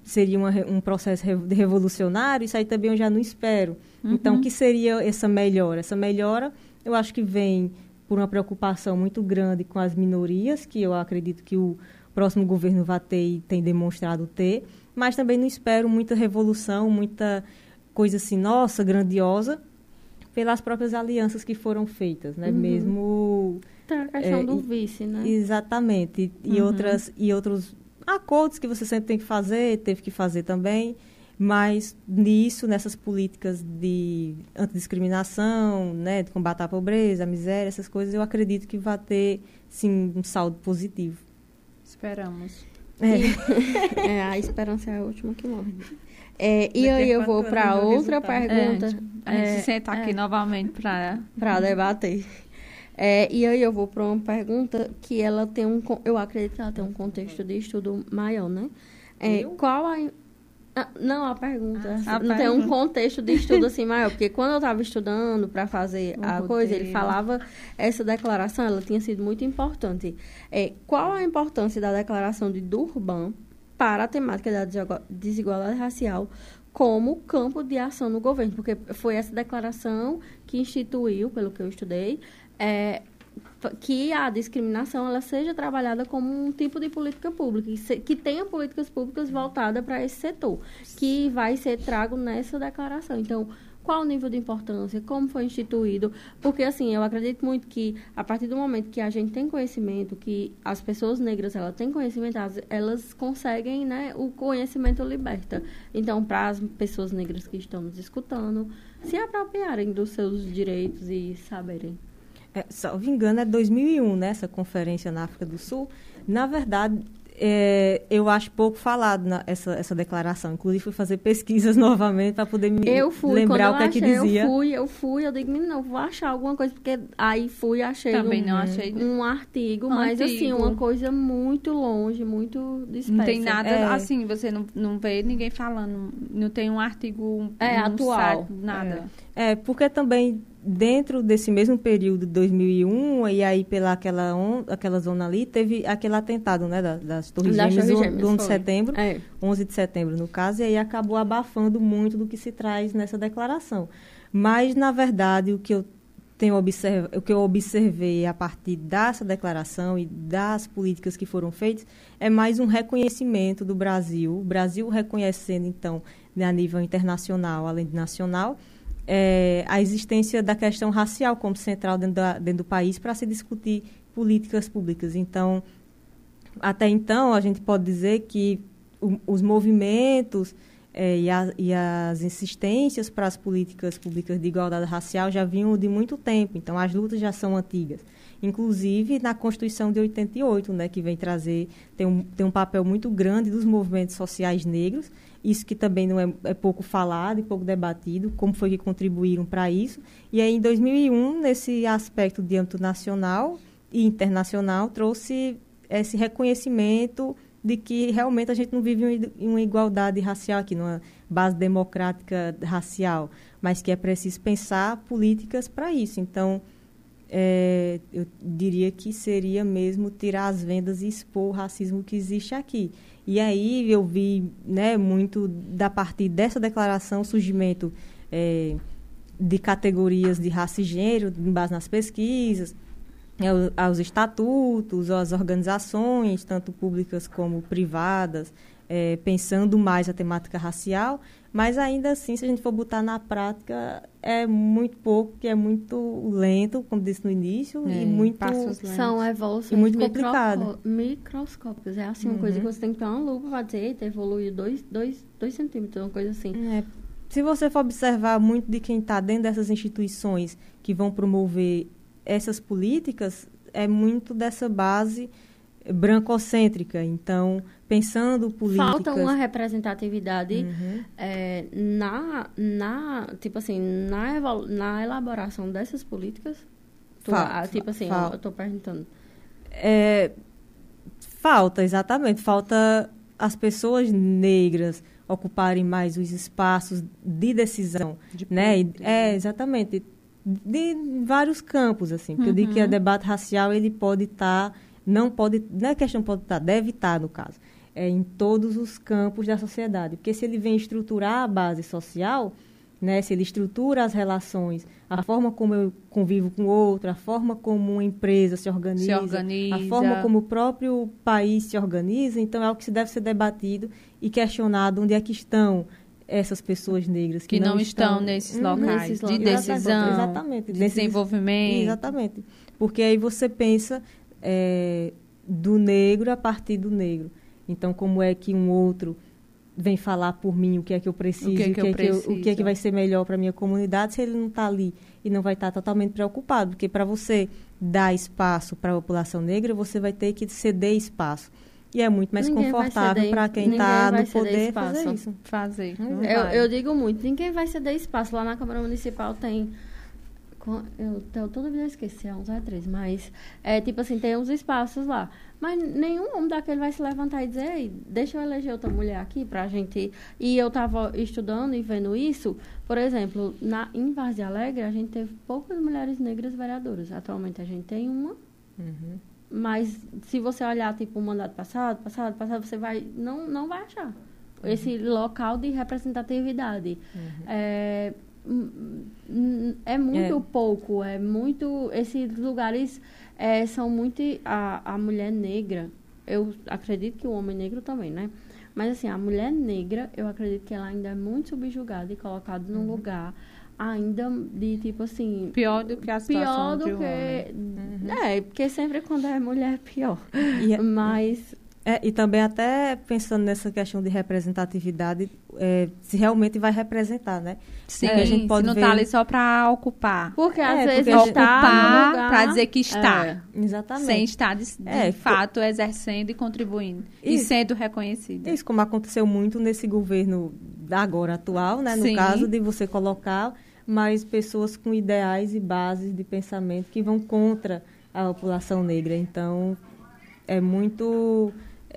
seria uma um processo revolucionário, isso aí também eu já não espero. Então, o que seria essa melhora? Essa melhora, eu acho que vem por uma preocupação muito grande com as minorias, que eu acredito que o próximo governo vai ter e tem demonstrado ter, mas também não espero muita revolução, muita coisa assim, nossa, grandiosa, pelas próprias alianças que foram feitas, né? Mesmo Tem a questão É, do vice, né? Exatamente. E, e outras, e outros acordos que você sempre tem que fazer, teve que fazer também. Mas nisso, nessas políticas de antidiscriminação, né, de combate à pobreza, à miséria, essas coisas, eu acredito que vai ter, sim, um saldo positivo. Esperamos. É. é, a esperança é a última que morre. É, e aí eu vou para outra pergunta. É, a gente é, se senta aqui é. novamente para para debater. É, e aí eu vou para uma pergunta que ela tem um, eu acredito que ela tem um contexto de estudo maior, né? É, qual a ah, não, a pergunta. Ah, não tem um contexto de estudo assim maior, porque quando eu estava estudando para fazer a roteiro. coisa, ele falava essa declaração, ela tinha sido muito importante. É, qual a importância da declaração de Durban para a temática da desigualdade racial como campo de ação no governo? Porque foi essa declaração que instituiu, pelo que eu estudei, é, que a discriminação ela seja trabalhada como um tipo de política pública, que, tenha políticas públicas voltadas para esse setor, que vai ser trago nessa declaração. Então, qual o nível de importância, como foi instituído, porque assim, eu acredito muito que a partir do momento que a gente tem conhecimento, que as pessoas negras elas têm conhecimento, elas conseguem, né, o conhecimento liberta. Então, para as pessoas negras que estão nos escutando, se apropriarem dos seus direitos e saberem é, salvo engano, é 2001, né, essa conferência na África do Sul. Na verdade, é, eu acho pouco falado na, essa, essa declaração. Inclusive, fui fazer pesquisas novamente para poder me eu fui, lembrar o que achei, é que dizia. Eu fui, eu fui, eu digo, não, vou achar alguma coisa, porque aí fui achei Também um, não achei. um artigo, um mas assim, artigo. assim, uma coisa muito longe, muito dispersa. Não tem nada, é. assim, você não, não vê ninguém falando, não tem um artigo é, atual. Site, nada. É. é, porque também dentro desse mesmo período de 2001 e aí pela aquela on, aquela zona ali teve aquele atentado né das, das torres da gêmeas do, do 11 de setembro é. 11 de setembro no caso e aí acabou abafando muito do que se traz nessa declaração. Mas na verdade o que eu tenho observ o que eu observei a partir dessa declaração e das políticas que foram feitas é mais um reconhecimento do Brasil. O Brasil reconhecendo então a nível internacional além de nacional é, a existência da questão racial como central dentro, da, dentro do país para se discutir políticas públicas. Então, até então, a gente pode dizer que o, os movimentos é, e, a, e, as insistências para as políticas públicas de igualdade racial já vinham de muito tempo. Então, as lutas já são antigas. Inclusive na Constituição de 88, né, que vem trazer, tem um, tem um papel muito grande dos movimentos sociais negros isso que também não é, é pouco falado e pouco debatido, como foi que contribuíram para isso. E aí, em 2001, nesse aspecto de âmbito nacional e internacional, trouxe esse reconhecimento de que realmente a gente não vive uma igualdade racial aqui, numa base democrática racial, mas que é preciso pensar políticas para isso. Então, é, eu diria que seria mesmo tirar as vendas e expor o racismo que existe aqui. E aí eu vi né, muito da partir dessa declaração o surgimento é, de categorias de raça e gênero, em base nas pesquisas, aos estatutos, às organizações, tanto públicas como privadas, é, pensando mais a temática racial, mas ainda assim, se a gente for botar na prática, é muito pouco, que é muito lento, como disse no início, é, e muito são evoluções muito complicado. microscópicas. É assim, uma uhum. coisa que você tem que ter uma lupa para dizer, eita, evoluiu dois, dois, dois centímetros, uma coisa assim. É, se você for observar muito de quem está dentro dessas instituições que vão promover essas políticas, é muito dessa base brancocêntrica. Então, pensando políticas... Falta uma representatividade uhum. é, na, na, tipo assim, na, na elaboração dessas políticas. Falta, tu, tipo assim, falta. eu estou perguntando. É, falta, exatamente. Falta as pessoas negras ocuparem mais os espaços de decisão, de né? É, exatamente. De, de vários campos, assim. Porque uhum. eu digo que o uhum. debate racial, ele pode estar... Tá, não pode... Não é questão pode estar, tá, deve estar, tá, no caso é, em todos os campos da sociedade. Porque se ele vem estruturar a base social, né, se ele estrutura as relações, a forma como eu convivo com o outro, a forma como uma empresa se organiza, se organiza, a forma como o próprio país se organiza, então é algo que se deve ser debatido e questionado onde é que estão essas pessoas negras que, que não, não, estão, estão nesses locais nesses de decisão, exatamente, de desenvolvimento. Exatamente. Porque aí você pensa é, do negro a partir do negro. Então, como é que um outro vem falar por mim o que é que eu preciso, O que é que eu o que é que vai ser melhor para minha comunidade, se ele não está ali e não vai estar totalmente preocupado, porque para você dar espaço para a população negra, você vai ter que ceder espaço. E é muito mais Ninguém confortável para quem está no poder espaço. fazer isso. Fazer. Eu, eu digo muito, ninguém vai ceder espaço. Lá na Câmara Municipal tem. Eu, toda vida esqueci, é uns é três, mas é tipo assim, tem uns espaços lá. Mas nenhum homem daquele vai se levantar e dizer, Ei, deixa eu eleger outra mulher aqui pra gente. E eu tava estudando e vendo isso, por exemplo, na, em Várzea Alegre a gente teve poucas mulheres negras vereadoras. Atualmente a gente tem uma, Uhum. mas se você olhar, tipo, o mandato passado, passado, passado, você vai. Não, não vai achar. Esse local de representatividade. É, hum, hum, é muito É. pouco, é muito. Esses lugares é, são muito. A, a mulher negra, eu acredito que o homem negro também, né? Mas assim, a mulher negra, eu acredito que ela ainda é muito subjugada e colocada num lugar ainda de tipo assim. Pior do que a situação Pior do que. homem. É, porque sempre quando é mulher é pior. E, é- Mas. É, e também até pensando nessa questão de representatividade, é, se realmente vai representar, né? Sim, Porque a gente pode se não ver- tá ali só para ocupar. Porque às É, vezes porque gente- ocupar lugar, para dizer que está. É. Exatamente. Sem estar de, de É, fato exercendo e contribuindo. E Isso. sendo reconhecida. Isso, como aconteceu muito nesse governo agora atual, né? No Sim. caso de você colocar mais pessoas com ideais e bases de pensamento que vão contra a população negra. Então, é muito...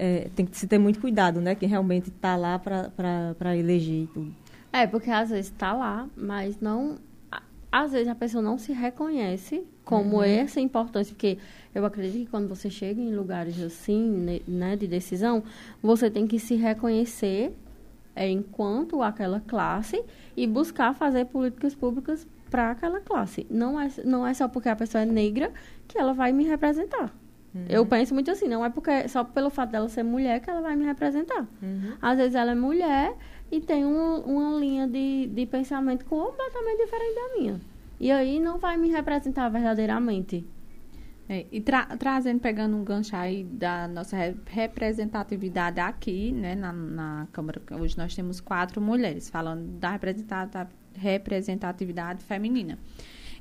é, tem que se ter muito cuidado, né? Quem realmente está lá para eleger e tudo. É, porque às vezes está lá, mas não. Às vezes a pessoa não se reconhece como Uhum. essa importância, porque eu acredito que quando você chega em lugares assim, né, de decisão, você tem que se reconhecer é, enquanto aquela classe e buscar fazer políticas públicas para aquela classe. Não é, não é só porque a pessoa é negra que ela vai me representar. Eu penso muito assim, não é porque só pelo fato dela ser mulher que ela vai me representar. Às vezes ela é mulher e tem um- uma linha de, de pensamento completamente diferente da minha. E aí não vai me representar verdadeiramente. É, e tra- trazendo, pegando um gancho aí da nossa re- representatividade aqui, né, na, na Câmara, hoje nós temos quatro mulheres, falando da representatividade feminina.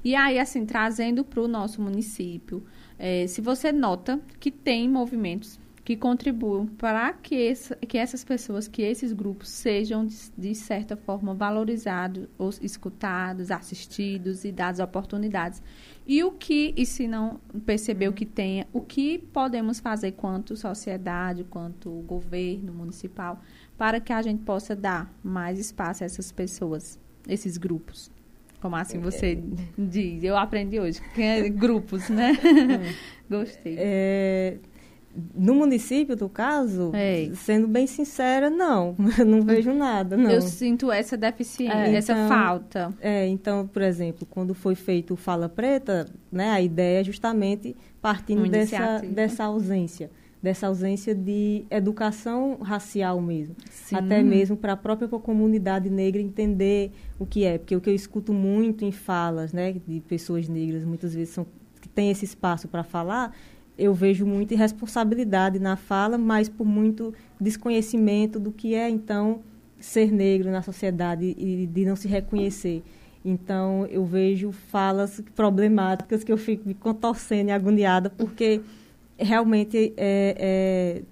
E aí, assim, trazendo para o nosso município, eh, se você nota que tem movimentos que contribuem para que, que essas pessoas, que esses grupos sejam, de, de certa forma, valorizados, ou escutados, assistidos e dadas oportunidades. E o que, e se não percebeu que tenha, o que podemos fazer quanto sociedade, quanto governo municipal, para que a gente possa dar mais espaço a essas pessoas, esses grupos? Como assim você diz? Eu aprendi hoje. é grupos, né? Gostei. É, no município, do caso, É. sendo bem sincera, não. Não vejo nada, não. Eu sinto essa deficiência, É, essa então- falta. É, então, por exemplo, quando foi feito o Fala Preta, né, a ideia é justamente partindo dessa, dessa ausência, dessa ausência de educação racial mesmo. Sim. Até mesmo para a própria comunidade negra entender o que é. Porque o que eu escuto muito em falas né, de pessoas negras, muitas vezes são, que têm esse espaço para falar, eu vejo muita irresponsabilidade na fala, mas por muito desconhecimento do que é, então, ser negro na sociedade e de não se reconhecer. Então, eu vejo falas problemáticas que eu fico me contorcendo e agoniada, porque realmente é,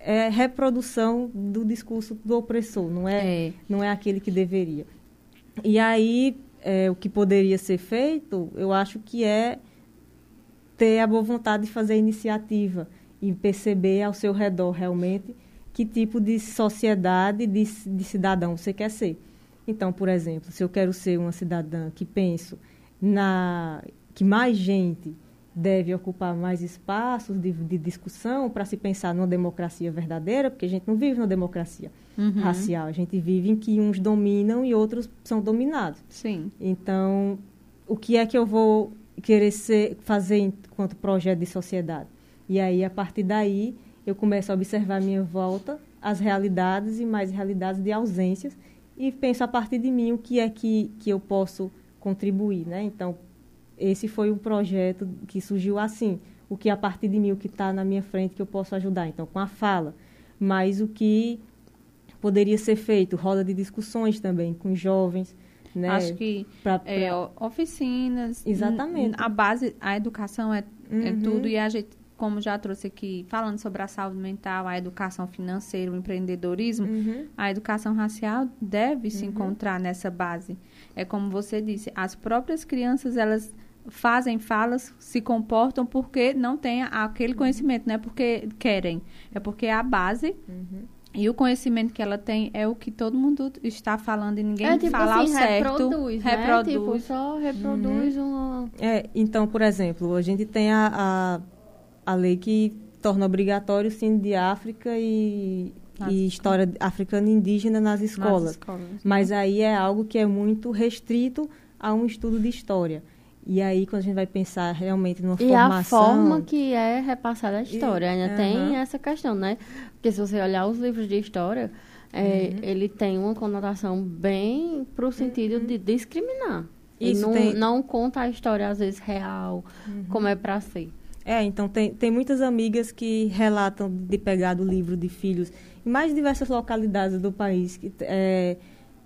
é, é reprodução do discurso do opressor, não é, É. não é aquele que deveria. E aí, é, o que poderia ser feito, eu acho que é ter a boa vontade de fazer iniciativa e perceber ao seu redor realmente que tipo de sociedade, de, de cidadão você quer ser. Então, por exemplo, se eu quero ser uma cidadã que penso na que mais gente deve ocupar mais espaços de, de discussão para se pensar numa democracia verdadeira, porque a gente não vive numa democracia Uhum. racial, a gente vive em que uns dominam e outros são dominados. Sim. Então, o que é que eu vou querer ser, fazer enquanto projeto de sociedade? E aí, a partir daí, eu começo a observar à minha volta as realidades e mais realidades de ausências e penso a partir de mim o que é que, que eu posso contribuir, né? Então, esse foi um projeto que surgiu assim, o que a partir de mim, o que está na minha frente que eu posso ajudar. Então, com a fala, mas o que poderia ser feito? Roda de discussões também com jovens, né? Acho que Pra- pra- é, oficinas. Exatamente. A base, a educação é, é Uhum. tudo. E a gente, como já trouxe aqui, falando sobre a saúde mental, a educação financeira, o empreendedorismo, Uhum. a educação racial deve se encontrar nessa base. É como você disse, as próprias crianças, elas fazem falas, se comportam porque não têm aquele conhecimento, não é porque querem, é porque é a base Uhum. e o conhecimento que ela tem é o que todo mundo está falando e ninguém é tipo fala assim, ao certo. reproduz, né? reproduz. Tipo, só reproduz Uhum. uma... É, então, por exemplo, a gente tem a, a, a lei que torna obrigatório o ensino de África e, Nas e história africana e indígena nas nas escolas. escolas. Mas aí é algo que é muito restrito a um estudo de história. E aí, quando a gente vai pensar realmente numa E a formação... forma que é repassada a história, ainda aham. tem essa questão, né? Porque se você olhar os livros de história, é, Uhum. ele tem uma conotação bem pro sentido de discriminar. E Isso não, tem- não conta a história, às vezes, real, Uhum. como é pra ser. É, então tem, tem muitas amigas que relatam de pegar do livro de filhos em mais diversas localidades do país que, é,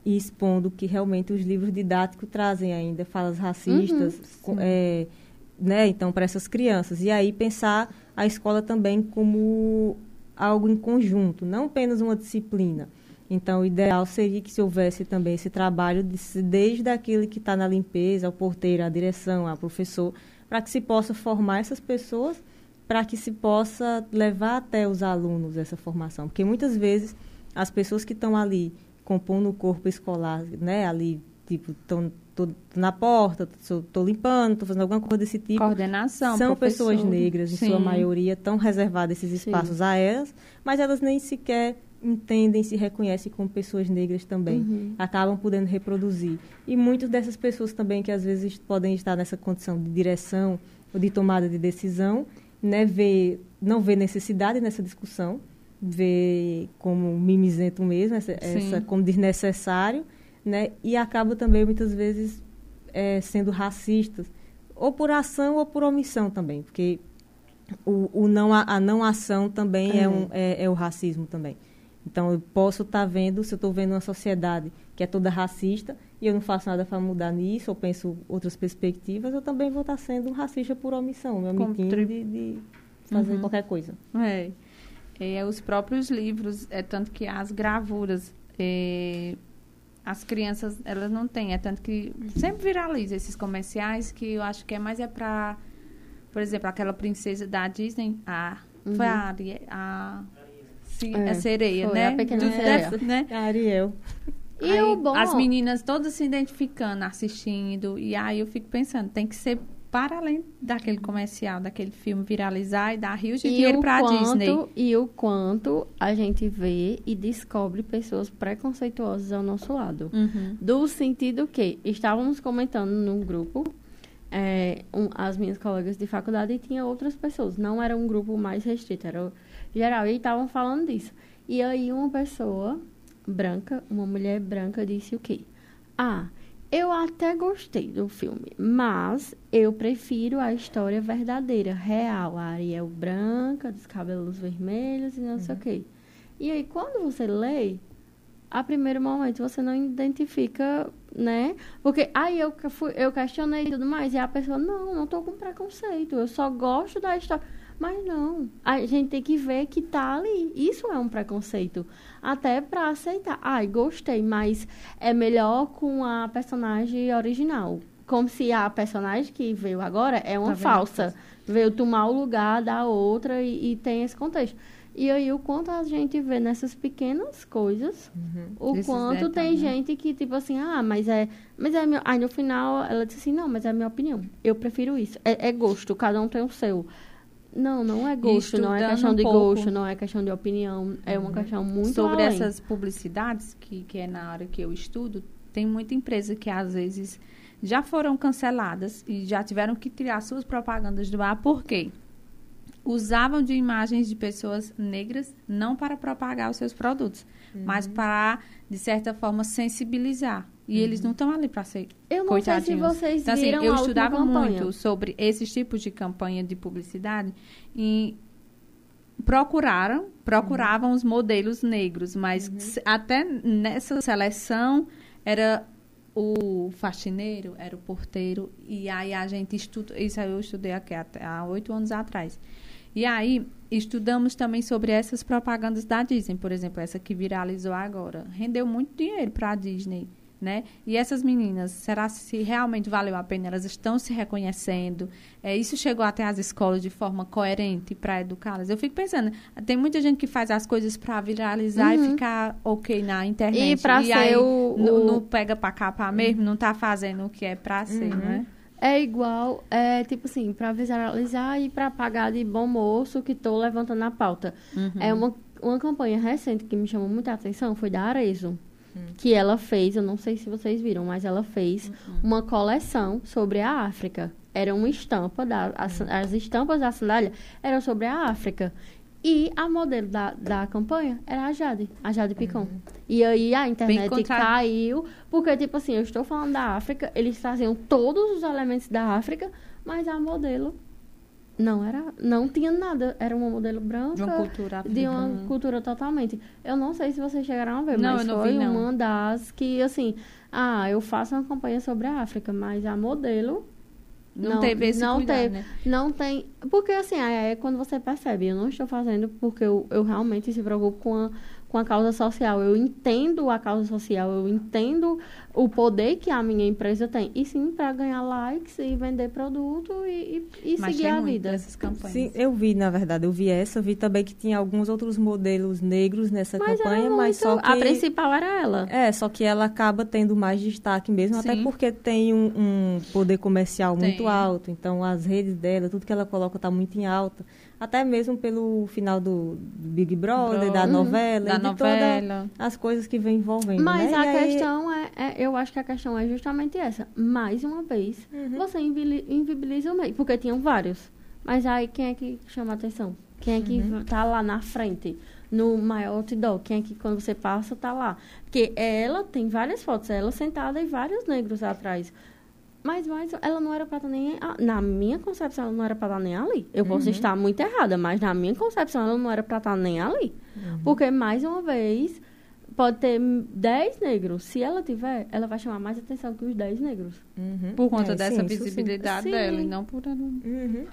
e expondo que realmente os livros didáticos trazem ainda falas racistas, Uhum, é, né? Então para essas crianças e aí pensar a escola também como algo em conjunto, não apenas uma disciplina. Então, o ideal seria que se houvesse também esse trabalho de, desde aquele que está na limpeza, ao porteiro, à direção, ao professor, para que se possa formar essas pessoas, para que se possa levar até os alunos essa formação. Porque muitas vezes as pessoas que estão ali compondo o corpo escolar, né, ali, tipo, estão na porta, estou limpando, estou fazendo alguma coisa desse tipo, Coordenação, são pessoas professor. negras, em Sim. sua maioria, estão reservadas esses Sim. espaços a elas, mas elas nem sequer entendem, se reconhecem como pessoas negras também. Uhum. Acabam podendo reproduzir. E muitas dessas pessoas também, que às vezes podem estar nessa condição de direção ou de tomada de decisão, né, vê, não vê necessidade nessa discussão, vê como mimizento mesmo, essa, essa como desnecessário, né, e acaba também muitas vezes é, sendo racistas, ou por ação ou por omissão também, porque o, o não, a, a não ação também é, É. um, é, é o racismo também. Então, eu posso estar vendo, se eu estou vendo uma sociedade que é toda racista e eu não faço nada para mudar nisso, ou penso outras perspectivas, eu também vou estar sendo racista por omissão, me omitindo Contrib- de, de fazer Uhum. qualquer coisa. É. É, os próprios livros, é tanto que as gravuras, é, as crianças, elas não têm, é tanto que sempre viraliza esses comerciais que eu acho que é mais é para, por exemplo, aquela princesa da Disney, a, foi a, Ari- a, sim, É, a sereia, foi, né? a pequena Do- sereia. deve- né? A Ariel. E Aí, o bom... As meninas todas se identificando, assistindo. E aí eu fico pensando, tem que ser para além daquele comercial, daquele filme viralizar e dar rios de e dinheiro para a Disney. E o quanto a gente vê e descobre pessoas preconceituosas ao nosso lado. Uhum. Do sentido que estávamos comentando num grupo, é, um- as minhas colegas de faculdade e tinha outras pessoas. Não era um grupo mais restrito, era geral. E estavam falando disso. E aí uma pessoa branca, uma mulher branca, disse o quê? Ah, eu até gostei do filme, mas eu prefiro a história verdadeira, real. A Ariel branca, dos cabelos vermelhos e não sei o quê. E aí, quando você lê, a primeiro momento você não identifica, né? Porque aí eu, que fui, eu questionei e tudo mais, e a pessoa, não, não tô com preconceito, eu só gosto da história. Mas não, a gente tem que ver que tá ali. Isso é um preconceito. Até pra aceitar. Ai, gostei, mas é melhor com a personagem original. Como se a personagem que veio agora é uma Tá falsa. Veio tomar o lugar da outra e, e tem esse contexto. E aí, o quanto a gente vê nessas pequenas coisas, o Esses quanto tem né? gente que, tipo assim, ah, mas é. Mas é meu. Aí no final ela disse assim, não, mas é a minha opinião. Eu prefiro isso. É, é gosto, cada um tem o seu. Não, não é gosto, não é questão um de pouco- gosto, não é questão de opinião. É uma questão muito Sobre além. essas publicidades, que, que é na área que eu estudo, tem muita empresa que às vezes já foram canceladas e já tiveram que tirar suas propagandas do ar. Por quê? Usavam de imagens de pessoas negras não para propagar os seus produtos, mas para, de certa forma, sensibilizar. E eles não estão ali para ser Eu não sei se coitadinhos. vocês Então, assim, eu estudava muito sobre esses tipos de campanha de publicidade e procuraram procuravam os modelos negros, mas se- até nessa seleção era o faxineiro, era o porteiro, e aí a gente estuda, isso aí eu estudei aqui há oito anos atrás. E aí estudamos também sobre essas propagandas da Disney, por exemplo, essa que viralizou agora. Rendeu muito dinheiro para a Disney, né? E essas meninas, será se realmente valeu a pena? Elas estão se reconhecendo? É, isso chegou até as escolas de forma coerente para educá-las? Eu fico pensando, tem muita gente que faz as coisas para viralizar e ficar ok na internet. E pra ser aí o- não, o- não pega para capar mesmo, não tá fazendo o que é para ser, né? É igual, é tipo assim, pra visualizar e pra pagar de bom moço que tô levantando a pauta. É uma, uma campanha recente que me chamou muita atenção, foi da Arezo. Que ela fez, eu não sei se vocês viram, mas ela fez uma coleção sobre a África. Era uma estampa, da, as, as estampas da sandália eram sobre a África. E a modelo da, da campanha era a Jade, a Jade Picon. E aí a internet caiu, porque, tipo assim, eu estou falando da África, eles traziam todos os elementos da África, mas a modelo não era, não tinha nada. Era uma modelo branca. De uma cultura de uma africana. cultura totalmente. Eu não sei se vocês chegaram a ver, Não, mas não foi vi, não. uma das que, assim, ah, eu faço uma campanha sobre a África, mas a modelo Não, teve esse não cuidado, teve. né? Não tem. Porque assim, aí é quando você percebe, eu não estou fazendo porque eu, eu realmente se preocupo com a, com a causa social. Eu entendo a causa social, eu entendo o poder que a minha empresa tem. E sim, para ganhar likes e vender produto e, e, e Mas seguir tem a muito vida. dessas campanhas. Sim, eu vi, na verdade, eu vi essa, vi também que tinha alguns outros modelos negros nessa Mas campanha, mas muito- só que... A principal era ela. É, só que ela acaba tendo mais destaque mesmo, até Sim. porque tem um, um poder comercial muito Tem. alto. Então, as redes dela, tudo que ela coloca está muito em alta. Até mesmo pelo final do, Big Brother, da Uhum. novela, Da e de novela. todas as coisas que vem envolvendo. Mas né? a E aí- questão é, é- eu acho que a questão é justamente essa. Mais uma vez, Uhum. você invibiliza o meio, porque tinham vários. Mas aí quem é que chama a atenção? Quem é que Uhum. tá lá na frente? No maior outdoor, quem é que quando você passa tá lá? Porque ela tem várias fotos, ela sentada e vários negros atrás. Mas, mas ela não era pra estar nem. a- Na minha concepção, ela não era pra estar nem ali. Eu Uhum. posso estar muito errada, mas na minha concepção, ela não era pra estar nem ali. Uhum. Porque, mais uma vez, pode ter 10 negros. Se ela tiver, ela vai chamar mais atenção que os 10 negros. Uhum. Por conta É, dessa sim, sim. visibilidade Sim. dela e não por ela. Uhum.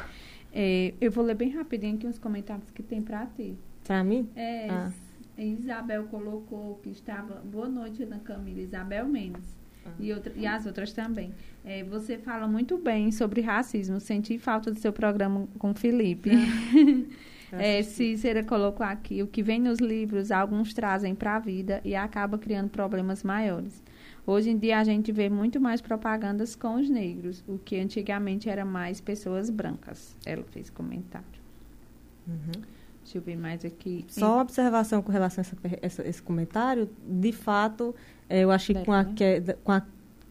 É, eu vou ler bem rapidinho aqui uns comentários que tem pra ti. Pra mim? É, Ah. Isabel colocou que estava. Boa noite, Ana Camila. Isabel Mendes. E, outra, e as outras também. É, você fala muito bem sobre racismo. Senti falta do seu programa com o Felipe. É, Cícera colocou aqui: o que vem nos livros, alguns trazem para a vida e acaba criando problemas maiores. Hoje em dia a gente vê muito mais propagandas com os negros, o que antigamente era mais pessoas brancas. Ela fez comentário. Deixa eu ver mais aqui. Só uma observação com relação a essa essa- esse comentário. De fato, eu acho que com, a, né? queda- com, a-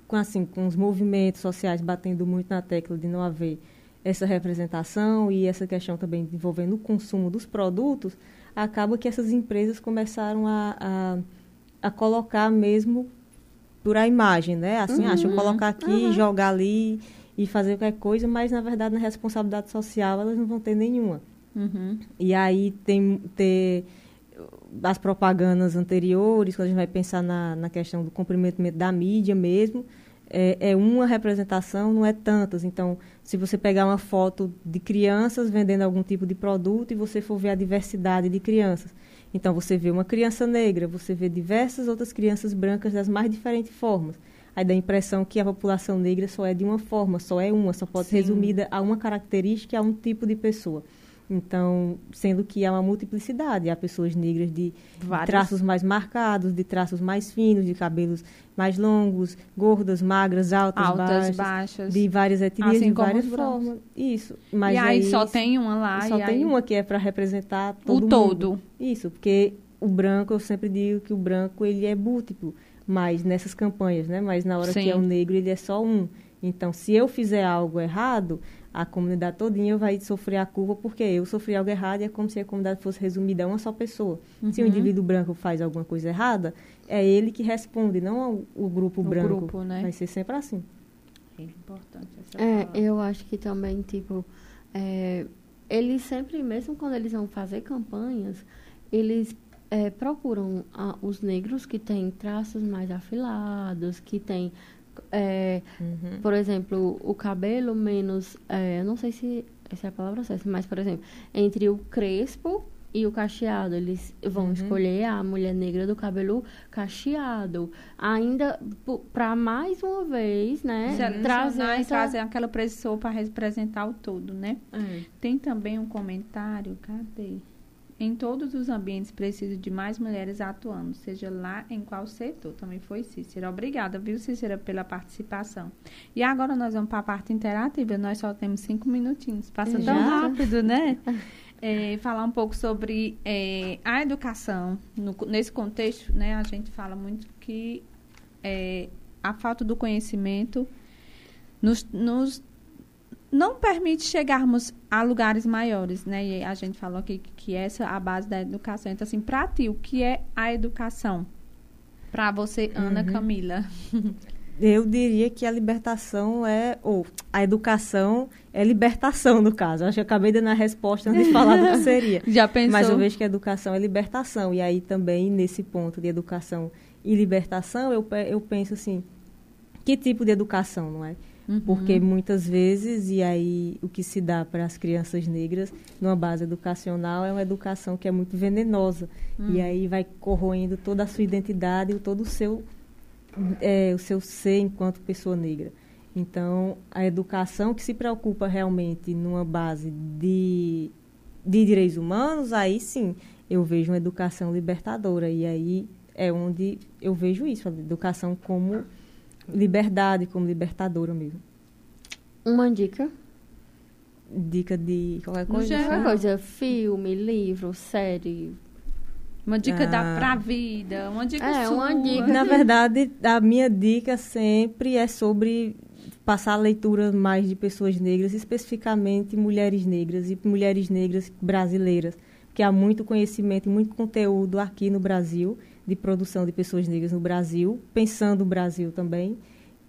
com, assim, com os movimentos sociais batendo muito na tecla de não haver essa representação e essa questão também envolvendo o consumo dos produtos, acaba que essas empresas começaram a, a, a colocar mesmo por a imagem, né? Assim, ah, deixa eu colocar aqui, jogar ali e fazer qualquer coisa, mas na verdade na responsabilidade social elas não vão ter nenhuma. Uhum. E aí tem ter as propagandas anteriores, quando a gente vai pensar na, na questão do comprometimento da mídia mesmo, é, é uma representação, não é tantas. Então, se você pegar uma foto de crianças vendendo algum tipo de produto e você for ver a diversidade de crianças, então você vê uma criança negra, você vê diversas outras crianças brancas das mais diferentes formas. Aí dá a impressão que a população negra só é de uma forma, só é uma, só pode ser Sim. resumida a uma característica, a um tipo de pessoa. Então, sendo que há uma multiplicidade, há pessoas negras de Vários. traços mais marcados, de traços mais finos, de cabelos mais longos, gordas, magras, altas, Altas, baixas, baixas. de várias etnias, Assim de várias brancos. formas. Isso. Mas e aí, só tem uma lá. só tem aí... uma que é para representar todo O mundo. todo. Isso, porque o branco, eu sempre digo que o branco ele é múltiplo, mas nessas campanhas, né? Mas na hora Sim. que é o negro, ele é só um. Então, se eu fizer algo errado, a comunidade todinha vai sofrer a culpa porque eu sofri algo errado e é como se a comunidade fosse resumida a uma só pessoa. Se o Uhum. indivíduo branco faz alguma coisa errada, é ele que responde, não o grupo O branco. grupo, né? Vai ser sempre assim. É importante essa É, fala. eu acho que também, tipo, é, eles sempre, mesmo quando eles vão fazer campanhas, eles é, procuram ah, os negros que têm traços mais afilados, que têm, é, Uhum. por exemplo, o cabelo menos, é, eu não sei se essa é a palavra certa, mas, por exemplo, entre o crespo e o cacheado, eles vão Uhum. escolher a mulher negra do cabelo cacheado. Ainda, para mais uma vez, né, trazer Trazer, essa... trazer aquela pessoa para representar o todo, né? É. Tem também um comentário, cadê? Em todos os ambientes preciso de mais mulheres atuando, seja lá em qual setor. Também foi Cícera. Obrigada, viu, Cícera, pela participação. E agora nós vamos para a parte interativa. Nós só temos cinco minutinhos. Passa tão Já? rápido, né? É, falar um pouco sobre é, a educação. No- nesse contexto, né, a gente fala muito que é, a falta do conhecimento nos, nos não permite chegarmos a lugares maiores, né? E a gente falou aqui que essa é a base da educação. Então, assim, para ti, o que é a educação? Para você, Ana Uhum. Camila. Eu diria que a libertação é. Ou a educação é libertação, no caso. Acho que eu acabei dando a resposta antes de falar do que seria. Já pensou? Mas eu vejo que a educação é libertação. E aí também, nesse ponto de educação e libertação, eu, eu penso assim: que tipo de educação, não é? Uhum. Porque muitas vezes, e aí o que se dá para as crianças negras numa base educacional é uma educação que é muito venenosa. E aí vai corroendo toda a sua identidade e todo o seu, é, o seu ser enquanto pessoa negra. Então, a educação que se preocupa realmente numa base de, de direitos humanos, aí sim eu vejo uma educação libertadora. E aí é onde eu vejo isso, a educação como liberdade, como libertadora mesmo. Uma dica. Dica de qualquer coisa. Qualquer coisa, filme, livro, série. Uma dica da, Ah. pra vida, uma dica É, sua. uma dica. Na verdade, a minha dica sempre é sobre passar a leitura mais de pessoas negras, especificamente mulheres negras e mulheres negras brasileiras, porque há muito conhecimento e muito conteúdo aqui no Brasil de produção de pessoas negras no Brasil, pensando o Brasil também,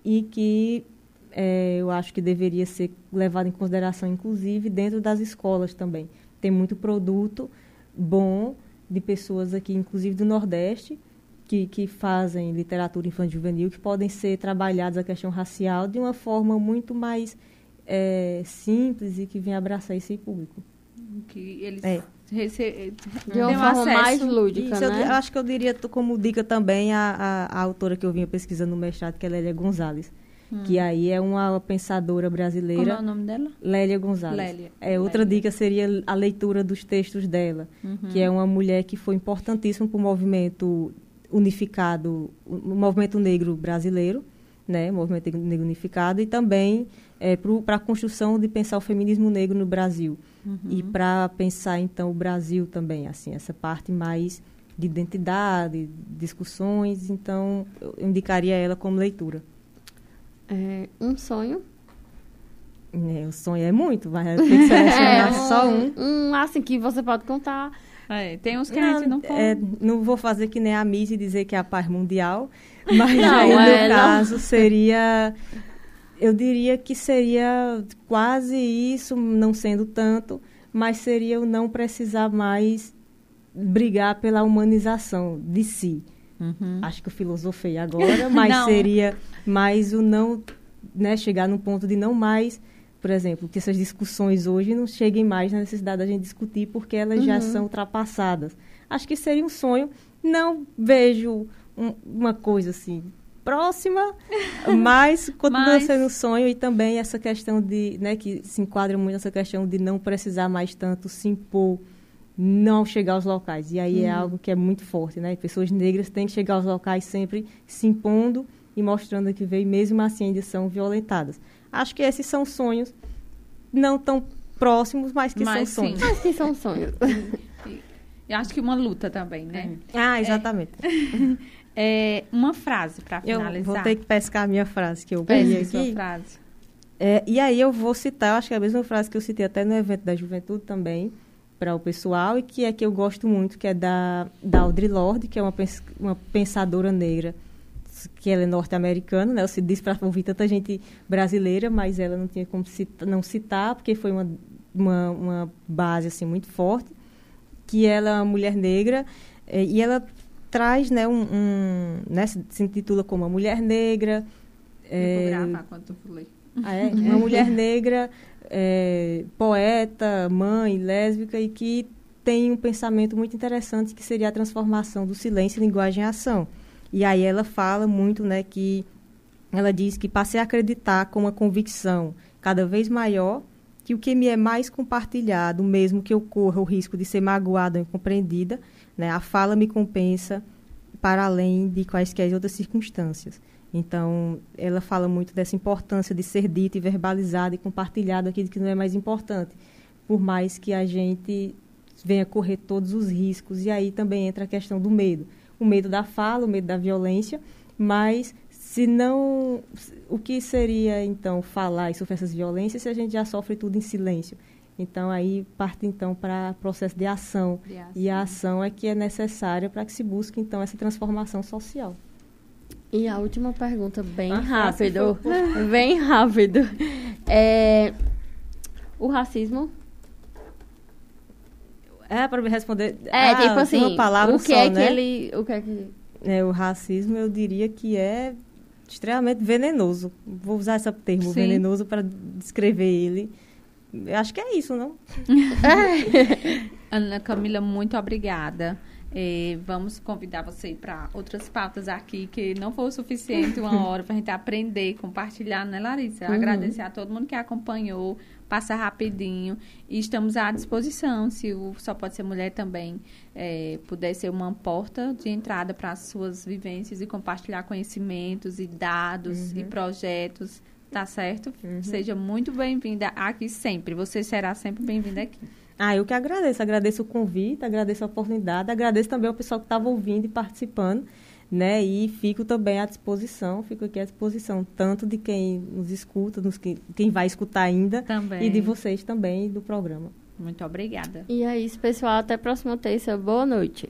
e que eh, eu acho que deveria ser levado em consideração, inclusive, dentro das escolas também. Tem muito produto bom de pessoas aqui, inclusive do Nordeste, que, que fazem literatura infantil juvenil, que podem ser trabalhados a questão racial de uma forma muito mais eh, simples e que vem abraçar esse público. Que eles É. rece- De uma forma acesso. mais lúdica, Isso, eu, né? eu acho que eu diria como dica também a, a, a autora que eu vinha pesquisando no mestrado, que é Lélia Gonzalez, que aí é uma pensadora Como é brasileira. o nome dela? Lélia Gonzalez. Lélia. É, outra Lélia. dica seria a leitura dos textos dela, Uhum. que é uma mulher que foi importantíssima para o movimento unificado, o o movimento negro brasileiro, né, o movimento negro unificado, e também para a construção de pensar o feminismo negro no Brasil. E para pensar, então, o Brasil também, assim, essa parte mais de identidade, discussões, então eu indicaria ela como leitura. É, um sonho. É, o sonho é muito, vai ter que selecionar É, só um. Um, assim, que você pode contar. É, tem uns que a gente não pode. é, não vou fazer que nem a Miss e dizer que é a paz mundial, mas Não, aí, no é, não. caso, seria... Eu diria que seria quase isso, não sendo tanto, mas seria o não precisar mais brigar pela humanização de si. Uhum. Acho que eu filosofei agora, mas seria mais o não, né, chegar num ponto de não mais, por exemplo, que essas discussões hoje não cheguem mais na necessidade da gente discutir porque elas já Uhum. são ultrapassadas. Acho que seria um sonho. Não vejo um- uma coisa assim próxima, mas continua Mas- sendo um sonho e também essa questão de, né, que se enquadra muito nessa questão de não precisar mais tanto se impor não chegar aos locais. E aí é algo que é muito forte, né? Pessoas negras têm que chegar aos locais sempre se impondo e mostrando que veio, mesmo assim ainda são violentadas. Acho que esses são sonhos não tão próximos, mas que Mas são sonhos. sim. Mas que são sonhos. Eu acho que uma luta também, né? Ah, exatamente. É, uma frase para Eu finalizar. vou ter que pescar a minha frase que eu peguei sua aqui. frase. É, e aí eu vou citar, eu acho que é a mesma frase que eu citei até no evento da juventude também, para o pessoal, e que é que eu gosto muito, que é da, da Audre Lorde, que é uma, uma pensadora negra, que ela é norte-americana, né? Eu se disse para ouvir tanta gente brasileira, mas ela não tinha como não citar, porque foi uma, uma, uma base assim muito forte, que ela é uma mulher negra é, e ela traz, né, um, um né, se, se intitula como uma mulher negra. É, vou gravar quando tu for ler. Ah, é? Uma mulher negra, é, poeta, mãe, lésbica e que tem um pensamento muito interessante que seria a transformação do silêncio em linguagem e ação. E aí ela fala muito, né, que ela diz que passei a acreditar com uma convicção cada vez maior que o que me é mais compartilhado, mesmo que eu corra o risco de ser magoada ou incompreendida, né, a fala me compensa para além de quaisquer outras circunstâncias. Então, ela fala muito dessa importância de ser dito e verbalizado e compartilhado aquilo que não é mais importante, por mais que a gente venha correr todos os riscos. E aí também entra a questão do medo. O medo da fala, o medo da violência, mas se não. O que seria, então, falar e sofrer essas violências se a gente já sofre tudo em silêncio? Então, aí parte, então, para o processo de ação. de ação. E a ação é que é necessária para que se busque, então, essa transformação social. E a última pergunta, bem ah, rápido. Bem rápido. É, o racismo é, para me responder. É, ah, tipo assim, uma palavra o que só, é né? que ele. O que é que. É, o racismo, eu diria que é extremamente venenoso. Vou usar esse termo, Sim. venenoso, para descrever ele. Eu acho que é isso, não? Ana Camila, muito obrigada. É, vamos convidar você para outras pautas aqui, que não foi o suficiente uma hora para a gente aprender, compartilhar, né, Larissa? Uhum. Agradecer a todo mundo que acompanhou, passa rapidinho. E estamos à disposição, se o Só Pode Ser Mulher também é, puder ser uma porta de entrada para as suas vivências e compartilhar conhecimentos e dados uhum. e projetos, tá certo? Uhum. Seja muito bem-vinda aqui sempre. Você será sempre bem-vinda aqui. Ah, eu que agradeço. Agradeço o convite, agradeço a oportunidade, agradeço também ao pessoal que estava ouvindo e participando, né? E fico também à disposição, fico aqui à disposição, tanto de quem nos escuta, dos que, quem vai escutar ainda, também. e de vocês também do programa. Muito obrigada. E é isso, pessoal. Até a próxima terça. Boa noite.